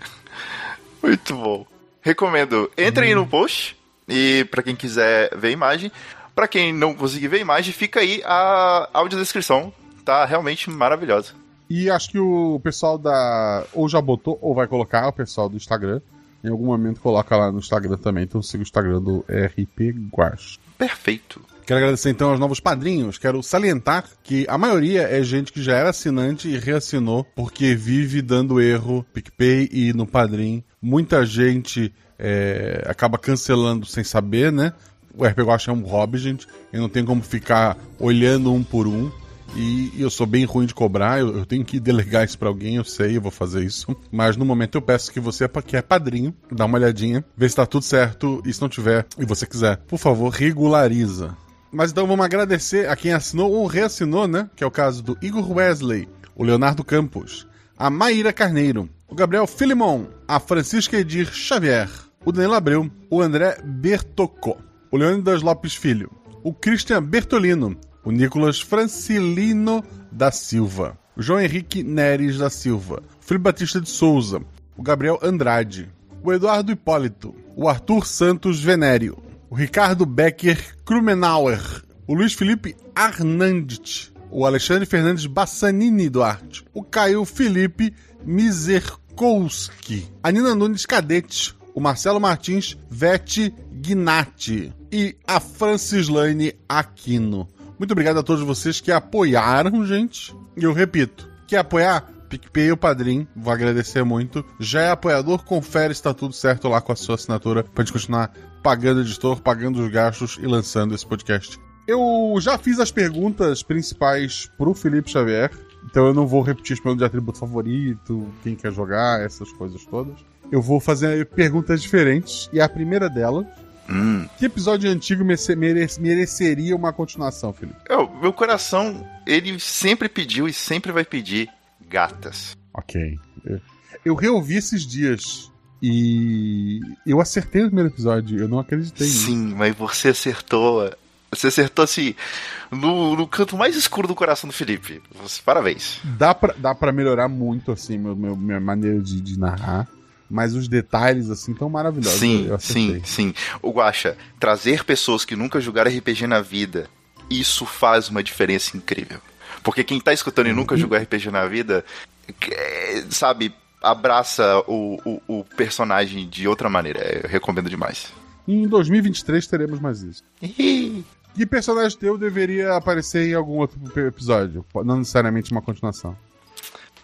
Muito bom. Recomendo. Entrem aí no post e pra quem quiser ver a imagem, Pra quem não conseguir ver a imagem, fica aí a audiodescrição. Tá realmente maravilhosa. E acho que o pessoal da. Ou já botou, ou vai colocar, o pessoal do Instagram. Em algum momento coloca lá no Instagram também. Então siga o Instagram do RP Guax. Perfeito. Quero agradecer então aos novos padrinhos. Quero salientar que a maioria é gente que já era assinante e reassinou porque vive dando erro PicPay e no Padrim. Muita gente é, acaba cancelando sem saber, né? O RP Guacha é um hobby, gente. Eu não tenho como ficar olhando um por um. E, eu sou bem ruim de cobrar, eu, eu tenho que delegar isso pra alguém, eu sei, eu vou fazer isso. Mas no momento eu peço que você, que é padrinho, dá uma olhadinha, vê se tá tudo certo. E se não tiver, e você quiser, por favor, regulariza. Mas então vamos agradecer a quem assinou ou reassinou, né? Que é o caso do Igor Wesley, o Leonardo Campos, a Maíra Carneiro, o Gabriel Filimon, a Francisca Edir Xavier, o Danilo Abreu, o André Bertocco, o Leônidas Lopes Filho, o Christian Bertolino, o Nicolas Francilino da Silva, o João Henrique Neres da Silva, o Felipe Batista de Souza, o Gabriel Andrade, o Eduardo Hipólito, o Arthur Santos Venério, o Ricardo Becker Krumenauer, o Luiz Felipe Arnandt, o Alexandre Fernandes Bassanini Duarte, o Caio Felipe Mizerkowski, a Nina Nunes Cadete, o Marcelo Martins Vete Gnatti e a Francislane Aquino. Muito obrigado a todos vocês que apoiaram, gente. E eu repito, quer apoiar? PicPay ou Padrim, vou agradecer muito. Já é apoiador, confere se tá tudo certo lá com a sua assinatura pra gente continuar pagando editor, pagando os gastos e lançando esse podcast. Eu já fiz as perguntas principais pro Felipe Xavier, então eu não vou repetir as perguntas de atributo favorito, quem quer jogar, essas coisas todas. Eu vou fazer perguntas diferentes, e a primeira delas Hum. que episódio antigo merece- merece- mereceria uma continuação, Felipe? O meu coração, ele sempre pediu e sempre vai pedir gatas. Ok. Eu, eu reouvi esses dias e eu acertei no primeiro episódio. Eu não acreditei. Sim, mas você acertou. Você acertou assim no, no canto mais escuro do coração do Felipe. Você- Parabéns. Dá pra, dá pra melhorar muito, assim, meu, meu- minha maneira de, de narrar. Mas os detalhes, assim, tão maravilhosos. Sim, sim, sim. O Guaxa, trazer pessoas que nunca jogaram RPG na vida, isso faz uma diferença incrível. Porque quem tá escutando e nunca jogou RPG na vida, sabe, abraça o, o, o personagem de outra maneira. Eu recomendo demais. E em 2023 teremos mais isso. Que personagem teu deveria aparecer em algum outro episódio? Não necessariamente uma continuação.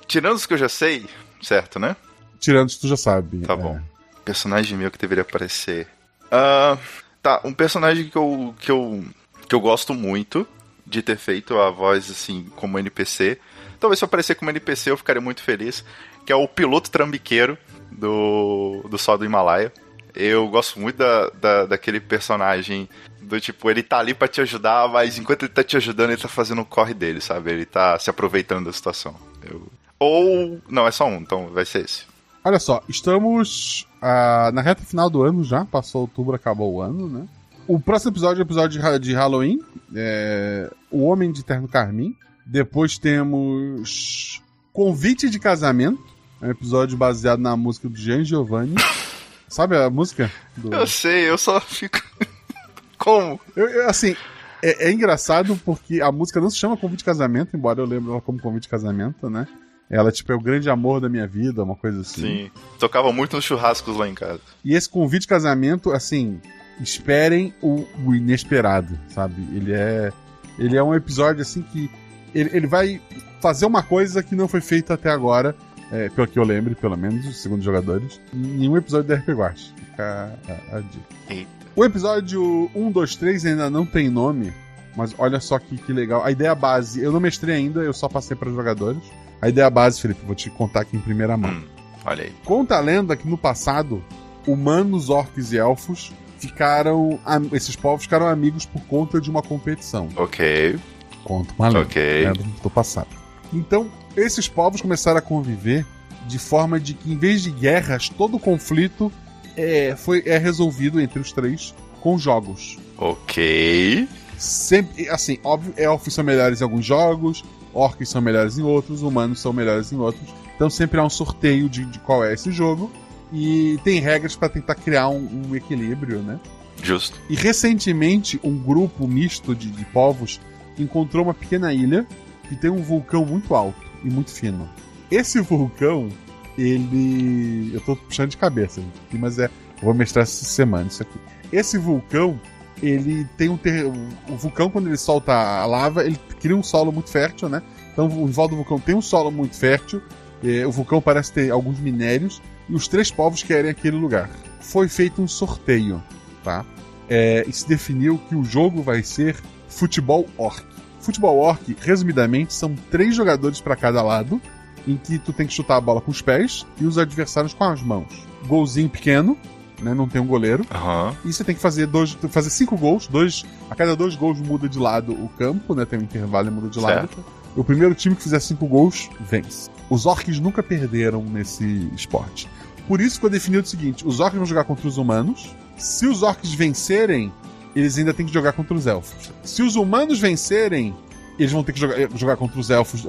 Tirando os que eu já sei, certo, né? Tirando que tu já sabe. Tá é. bom. Personagem meu que deveria aparecer. Ah, tá, um personagem que eu, que eu que eu gosto muito de ter feito a voz assim como NPC. Talvez se eu aparecer como NPC eu ficaria muito feliz, que é o piloto trambiqueiro do do Sol do Himalaia. Eu gosto muito da, da, daquele personagem do tipo, ele tá ali pra te ajudar, mas enquanto ele tá te ajudando, ele tá fazendo o corre dele, sabe? Ele tá se aproveitando da situação. Eu... Ou. Não, é só um, então vai ser esse. Olha só, estamos ah, na reta final do ano já. Passou outubro, acabou o ano, né? O próximo episódio é o episódio de Ha- de Halloween. É... O Homem de Terno Carmim. Depois temos Convite de Casamento. É um episódio baseado na música do Jean Giovanni. Sabe a música? Do... Eu sei, eu só fico. Como? Eu- eu, assim, é, é engraçado porque a música não se chama Convite de Casamento, embora eu lembre ela como Convite de Casamento, né? Ela, tipo, é o grande amor da minha vida, uma coisa assim. Sim. Tocava muito nos churrascos lá em casa. E esse convite de casamento, assim, esperem o, o inesperado, sabe? Ele é. Ele é um episódio assim que. Ele, ele vai fazer uma coisa que não foi feita até agora, é, pelo que eu lembre, pelo menos, segundo os jogadores, em nenhum episódio da RP Guache. Fica a, a dica. Eita. O episódio 1, 2, 3 ainda não tem nome, mas olha só que, que legal. A ideia base, eu não mestrei ainda, eu só passei para os jogadores. A ideia base, Felipe, vou te contar aqui em primeira mão. Hum, olha aí. Conta a lenda que no passado, humanos, orcs e elfos ficaram. am- Esses povos ficaram amigos por conta de uma competição. Ok, Conta uma lenda ok. né, do, do passado. Então, esses povos começaram a conviver de forma de que, em vez de guerras, todo conflito é, foi, é resolvido entre os três com jogos. Ok. Sempre, assim, óbvio, elfos são melhores em alguns jogos, orcs são melhores em outros, humanos são melhores em outros. Então sempre há um sorteio de, de qual é esse jogo. E tem regras para tentar criar um, um equilíbrio, né? Justo. E recentemente, um grupo misto de, de povos encontrou uma pequena ilha que tem um vulcão muito alto e muito fino. Esse vulcão, ele. Eu tô puxando de cabeça, mas é. Eu vou mestrar essa semana isso aqui. Esse vulcão, ele tem um ter... O vulcão, quando ele solta a lava, ele cria um solo muito fértil, né? Então, em volta do vulcão tem um solo muito fértil. eh, O vulcão parece ter alguns minérios. E os três povos querem aquele lugar. Foi feito um sorteio, tá? É, e se definiu que o jogo vai ser futebol orc. Futebol orc, resumidamente, são três jogadores para cada lado, em que tu tem que chutar a bola com os pés e os adversários com as mãos. Golzinho pequeno, né? Não tem um goleiro. Aham. E você tem que fazer dois, fazer cinco gols, dois, a cada dois gols muda de lado o campo, né? Tem um intervalo e muda de lado. Certo. O primeiro time que fizer cinco gols vence. Os orcs nunca perderam nesse esporte. Por isso ficou definido o seguinte: os orcs vão jogar contra os humanos. Se os orcs vencerem, eles ainda têm que jogar contra os elfos. Se os humanos vencerem, eles vão ter que jogar, jogar contra os elfos.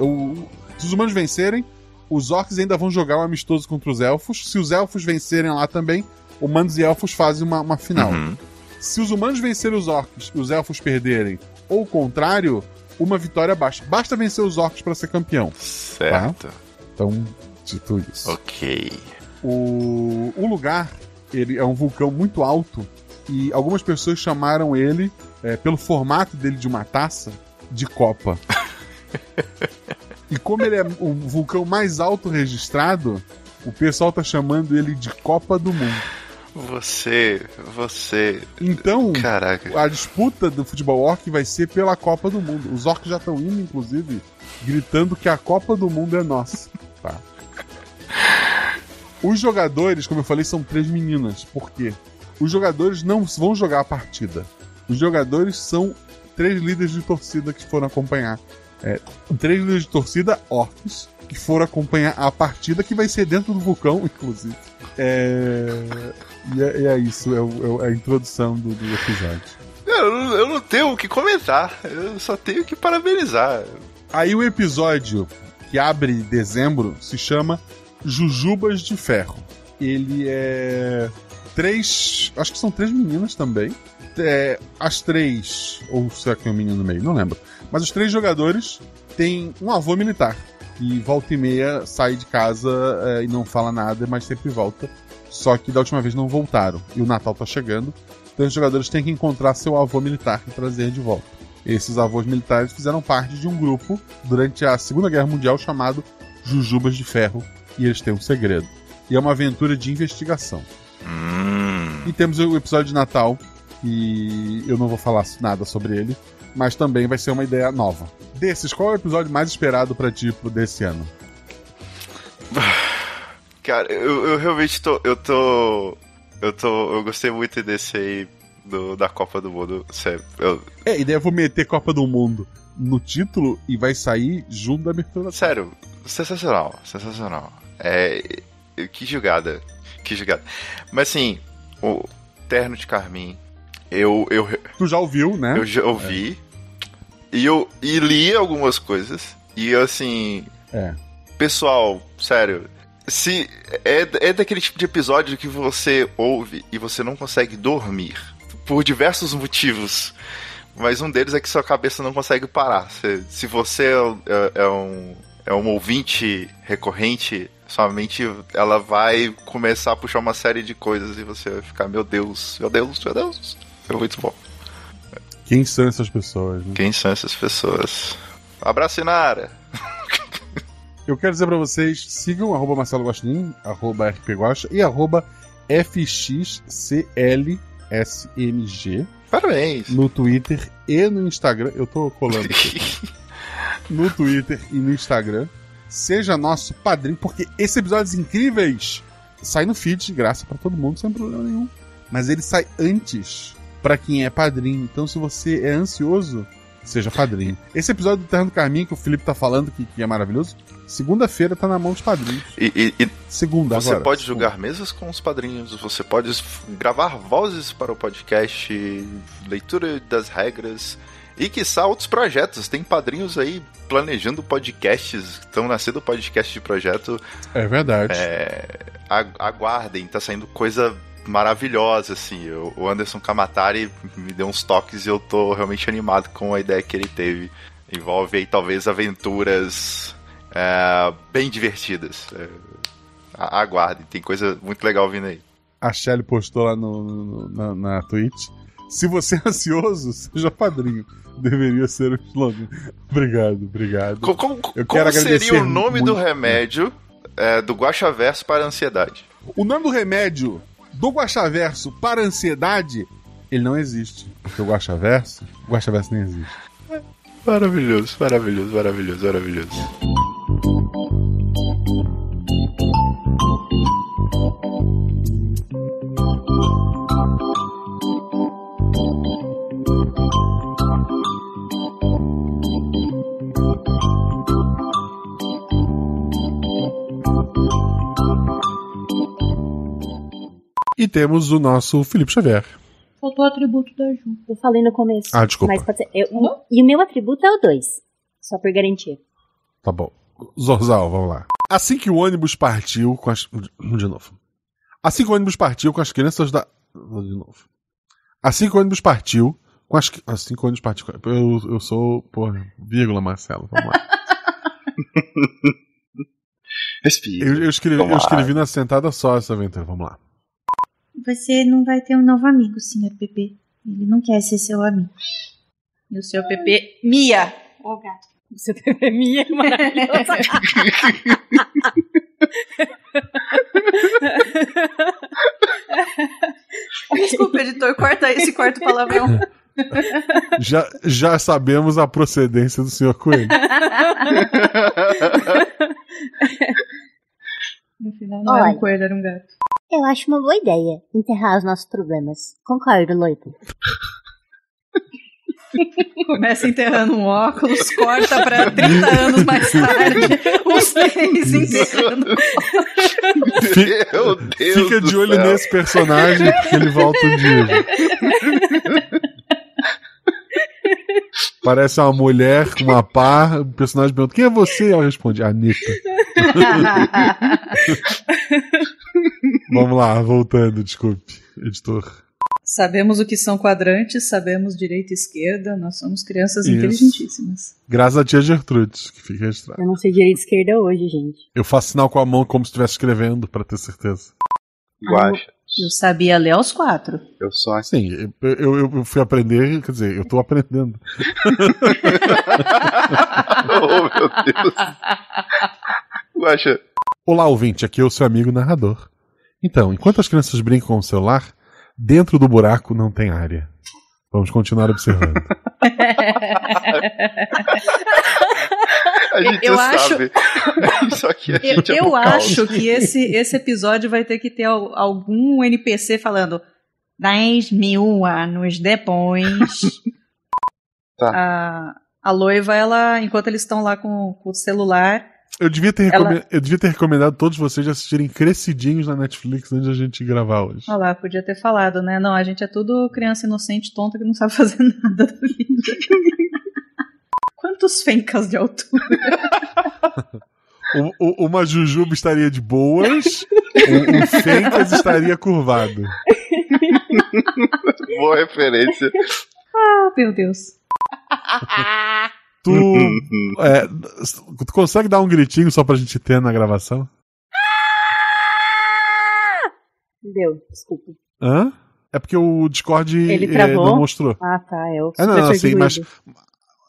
Se os humanos vencerem, os orcs ainda vão jogar um amistoso contra os elfos. Se os elfos vencerem lá também, humanos e elfos fazem uma, uma final. Uhum. Se os humanos vencerem os orcs e os elfos perderem, ou o contrário, uma vitória basta. Basta vencer os orcs para ser campeão. Certo. Então, dito isso. Ok. O, o lugar ele é um vulcão muito alto e algumas pessoas chamaram ele, é, pelo formato dele de uma taça, de Copa. e como ele é o vulcão mais alto registrado, o pessoal tá chamando ele de Copa do Mundo. Você. Você. Então, Caraca. a disputa do futebol orc vai ser pela Copa do Mundo. Os orcs já estão indo, inclusive, gritando que a Copa do Mundo é nossa. Tá. Os jogadores, como eu falei, são três meninas. Por quê? Os jogadores não vão jogar a partida. Os jogadores são três líderes de torcida que foram acompanhar. É, três líderes de torcida orcs que foram acompanhar a partida que vai ser dentro do vulcão, inclusive. É, e é, é isso, é, o- é a introdução do, do episódio. Eu, não- eu não tenho o que comentar. Eu só tenho que parabenizar. Aí o episódio que abre dezembro se chama Jujubas de Ferro. Ele é. Três. Acho que são três meninas também. É, as três. Ou será que é um menino no meio? Não lembro. Mas os três jogadores têm um avô militar. E volta e meia sai de casa é, e não fala nada, mas sempre volta. Só que da última vez não voltaram. E o Natal tá chegando. Então os jogadores têm que encontrar seu avô militar e trazer de volta. Esses avós militares fizeram parte de um grupo durante a Segunda Guerra Mundial chamado Jujubas de Ferro. E eles têm um segredo. E é uma aventura de investigação. Hum. E temos o episódio de Natal, e eu não vou falar nada sobre ele, mas também vai ser uma ideia nova. Desses, qual é o episódio mais esperado pra tipo desse ano? Cara, eu, eu realmente tô. Eu tô. Eu tô. Eu gostei muito desse aí do, da Copa do Mundo. Sério. Eu, É, e daí eu vou meter Copa do Mundo no título e vai sair junto da abertura sério, sensacional. Sensacional. É. Que jogada. Que jogada. Mas assim, o Terno de Carmim. Eu, eu, Tu já ouviu, né? eu já ouvi. E eu e li algumas coisas. E assim. É. Pessoal, sério. Se é, é daquele tipo de episódio que você ouve e você não consegue dormir por diversos motivos. Mas um deles é que sua cabeça não consegue parar. Se, se você é, é um, é um ouvinte recorrente, sua mente ela vai começar a puxar uma série de coisas e você vai ficar, meu Deus, meu Deus, meu Deus. É muito bom. Quem são essas pessoas, né? Quem são essas pessoas? Abraço, Inara! Eu quero dizer pra vocês, sigam arroba Marcelo Guaxinim, arroba rpguaxa e arroba fxclsmg Parabéns! no Twitter e no Instagram. Eu tô colando aqui. no Twitter e no Instagram. Seja nosso padrinho, porque esses episódios incríveis saem no feed de graça pra todo mundo, sem problema nenhum. Mas ele sai antes pra quem é padrinho. Então, se você é ansioso, seja padrinho. Esse episódio do Terra do Carminho que o Felipe tá falando, que, que é maravilhoso, segunda-feira tá na mão dos padrinhos. E, e- e Segunda Você agora. pode segunda. jogar mesas com os padrinhos, você pode gravar vozes para o podcast, leitura das regras e, quiçá, outros projetos. Tem padrinhos aí planejando podcasts, estão nascendo podcast de projeto. É verdade. A- aguardem, tá saindo coisa maravilhosa, assim. O- O Anderson Kamatari me deu uns toques e eu tô realmente animado com a ideia que ele teve. Envolve aí, talvez, aventuras é, bem divertidas. É, a- aguardem, tem coisa muito legal vindo aí. A Shelly postou lá no, no- na, na Twitch. Se você é ansioso, seja padrinho. Deveria ser o slogan. Obrigado, obrigado. Co- Como, Eu como quero seria agradecer o nome do muito. remédio é, do Guaxaverso para a ansiedade? O nome do remédio do Guaxaverso para ansiedade, ele não existe. Porque o Guaxaverso, o Guaxaverso nem existe. Maravilhoso, maravilhoso, maravilhoso, maravilhoso. E temos o nosso Felipe Xavier. Faltou o atributo da Ju. Eu falei no começo. Ah, desculpa. Mas pode ser. eu- e o meu atributo é o 2. Só por garantia. Tá bom. Zorzal, vamos lá. Assim que o ônibus partiu com as. De novo. Assim que o ônibus partiu com as crianças da. De novo. Assim que o ônibus partiu com as. Assim que o ônibus partiu. com- Eu, eu sou. Porra, vírgula, Marcelo. Vamos lá. Respira. Eu, eu escrevi, eu escrevi na sentada só essa aventura. Vamos lá. Você não vai ter um novo amigo, senhor Pepe. Ele não quer ser seu amigo. E o seu Pepe. Mia! Ô, gato. Seu bebê minha é maravilhoso. Desculpa, editor, corta esse quarto palavrão. Já, já sabemos a procedência do senhor Coelho. No final não era Olha. um coelho, era um gato. Eu acho uma boa ideia enterrar os nossos problemas. Concordo, Loito. Começa enterrando um óculos, corta pra 30 anos mais tarde, os três enterrando. Meu Deus Fica do de olho céu. nesse personagem, porque ele volta um dia. Parece uma mulher com uma pá, o personagem pergunta: Quem é você? Ela responde: Anitta. Vamos lá, voltando, desculpe, editor. Sabemos o que são quadrantes, sabemos direita e esquerda, nós somos crianças Isso. inteligentíssimas. Graças a tia Gertrudes, que fica registrado. Eu não sei direita e esquerda hoje, gente. Eu faço sinal com a mão como se estivesse escrevendo, pra ter certeza. Guacha. Eu sabia ler aos quatro. Eu assim. Sim, eu, eu, eu fui aprender, quer dizer, eu tô aprendendo. oh, meu Deus. Guacha. Olá, ouvinte, aqui é o seu amigo narrador. Então, enquanto as crianças brincam com o celular, dentro do buraco não tem área. Vamos continuar observando. A gente Eu sabe. Só que a Eu, gente é eu caos. acho que esse, esse episódio vai ter que ter al- algum NPC falando 10 mil anos depois. Tá. a, a noiva, ela, enquanto eles estão lá com, com o celular, Eu devia, ter Ela- recome- eu devia ter recomendado todos vocês de assistirem Crescidinhos na Netflix antes da gente gravar hoje. olha lá, podia ter falado, né? Não, a gente é tudo criança inocente, tonta, que não sabe fazer nada da vida. Quantos fencas de altura? O- o- uma Jujuba estaria de boas, um, um Fencas estaria curvado. Boa referência. Ah, meu Deus. Tu, é, tu consegue dar um gritinho só pra gente ter na gravação? Deu, desculpa. Hã? É porque o Discord Ele é, travou? não mostrou. Ah, tá. Eu É, não, super assim, mas.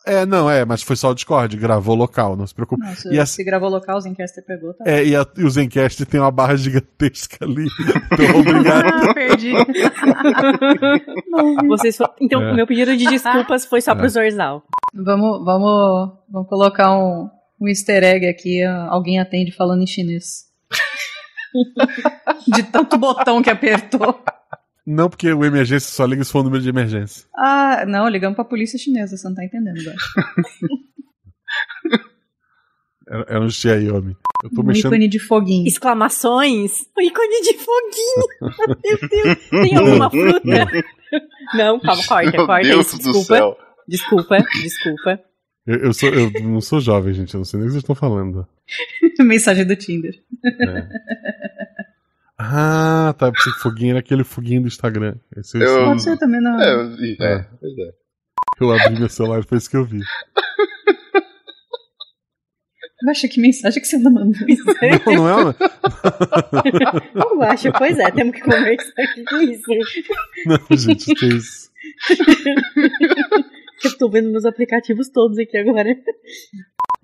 É, não, é, mas foi só o Discord, gravou local, não se preocupe. Não, se, E a- se gravou local, o Zencaster pegou, tá? É, e, a, e o Zencast tem uma barra gigantesca ali. Então, obrigado. Ah, perdi. Vocês Então, É. meu pedido de desculpas foi só É. pro Zorzal. Vamos, vamos, vamos colocar um, um easter egg aqui. Alguém atende falando em chinês. De tanto botão que apertou. Não, porque o emergência só liga se for o número de emergência. Ah, não, ligamos pra polícia chinesa, você não tá entendendo agora. Era, era um Xiaomi. Eu tô Um mexendo. ícone de foguinho. Exclamações. O ícone de foguinho. Meu Deus. Tem alguma fruta? Não, calma, corta, Meu corta Deus isso. do Desculpa. céu. Desculpa, desculpa. Eu, eu sou, eu não sou jovem, gente. Eu não sei nem o que vocês estão falando. Mensagem do Tinder. É. Ah, tá. Pensei que foguinho era aquele foguinho do Instagram. Esse, esse- Eu- Pode ser também, não. É, eu vi, é, pois é. eu abri meu celular e foi isso que eu vi. Acha que mensagem que você anda mandando? Não, não é? uma- Eu acho, pois é, temos que conversar aqui com isso. Não, gente, que isso. Eu tô vendo meus aplicativos todos aqui agora.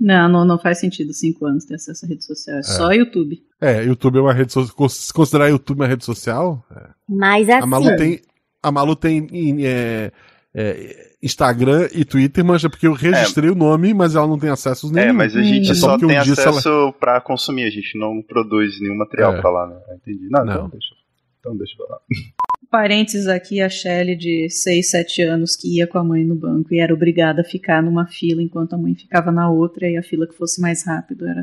Não, não, não faz sentido cinco anos ter acesso à rede social. É, só YouTube. É, YouTube é uma rede social. Se considerar YouTube uma rede social, é. Mas a assim, Malu tem. A Malu tem em, é, é, Instagram e Twitter, mas é porque eu registrei o nome, mas ela não tem acesso nenhum. É, mas a gente É só um tem se ela- acesso pra consumir, a gente não produz nenhum material É. pra lá, né? Entendi. Não, Não. então deixa. Então deixa pra lá. Parênteses aqui, a Shelly de 6, 7 anos que ia com a mãe no banco e era obrigada a ficar numa fila enquanto a mãe ficava na outra e a fila que fosse mais rápido era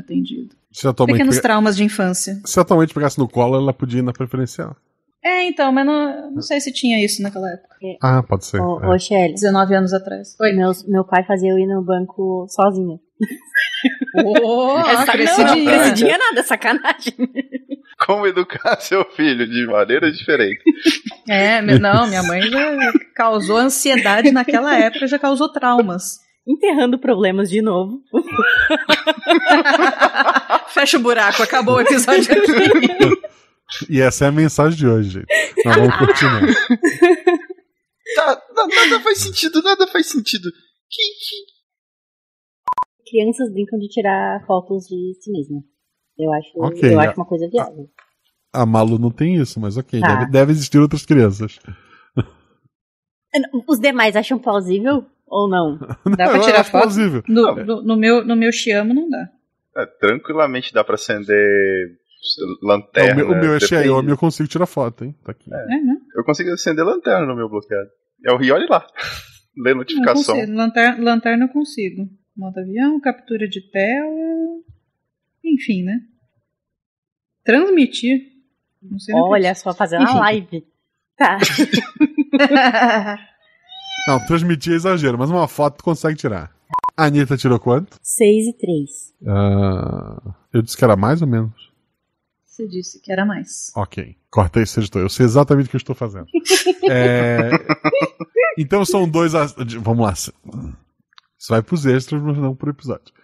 atualmente, Pequenos pega- traumas de infância. se atualmente pegasse no colo, ela podia ir na preferencial. É, então, mas não, não sei se tinha isso naquela época. Ah, pode ser. ô, é. ô Shelly, 19 anos atrás. Oi. meu, meu pai fazia eu ir no banco sozinha. Oh, É crescidinha. Não, crescidinha nada, sacanagem. Como educar seu filho de maneira diferente. É, meu- não, minha mãe já causou ansiedade naquela época, já causou traumas. Enterrando problemas de novo. Fecha o buraco, acabou o episódio aqui. E essa é a mensagem de hoje, gente. Nós vamos continuar. Tá, na- nada faz sentido, nada faz sentido. Que, que... Crianças brincam de tirar fotos de si mesma. Eu acho, Ok, eu a- acho uma coisa viável. A Malu não tem isso, mas ok. Tá. Deve, deve existir outras crianças. Os demais acham plausível ou não? Dá Eu pra tirar foto? plausível. No, no- no meu, no meu Xiamo não dá. É, tranquilamente dá pra acender É, lanterna. o meu, o meu é. Xiaomi, eu consigo tirar foto, hein? Tá aqui. É, né? Eu consigo acender lanterna no meu bloqueado. Eu, e olha lá. Lê Não notificação. consigo. Lanterna, lanterna eu consigo. Modo avião, captura de tela. Enfim, né? Transmitir. Não sei Olha só, fazer uma Enfim. live. Tá. Não, transmitir é exagero, mas uma foto tu consegue tirar. A Anitta tirou quanto? 6 e 3. Ah, eu disse que era mais ou menos. Você disse que era mais. Ok. Corta esse editor. Eu sei exatamente o que eu estou fazendo. É, Então são dois. Vamos lá. Isso vai pros extras, mas não pro episódio.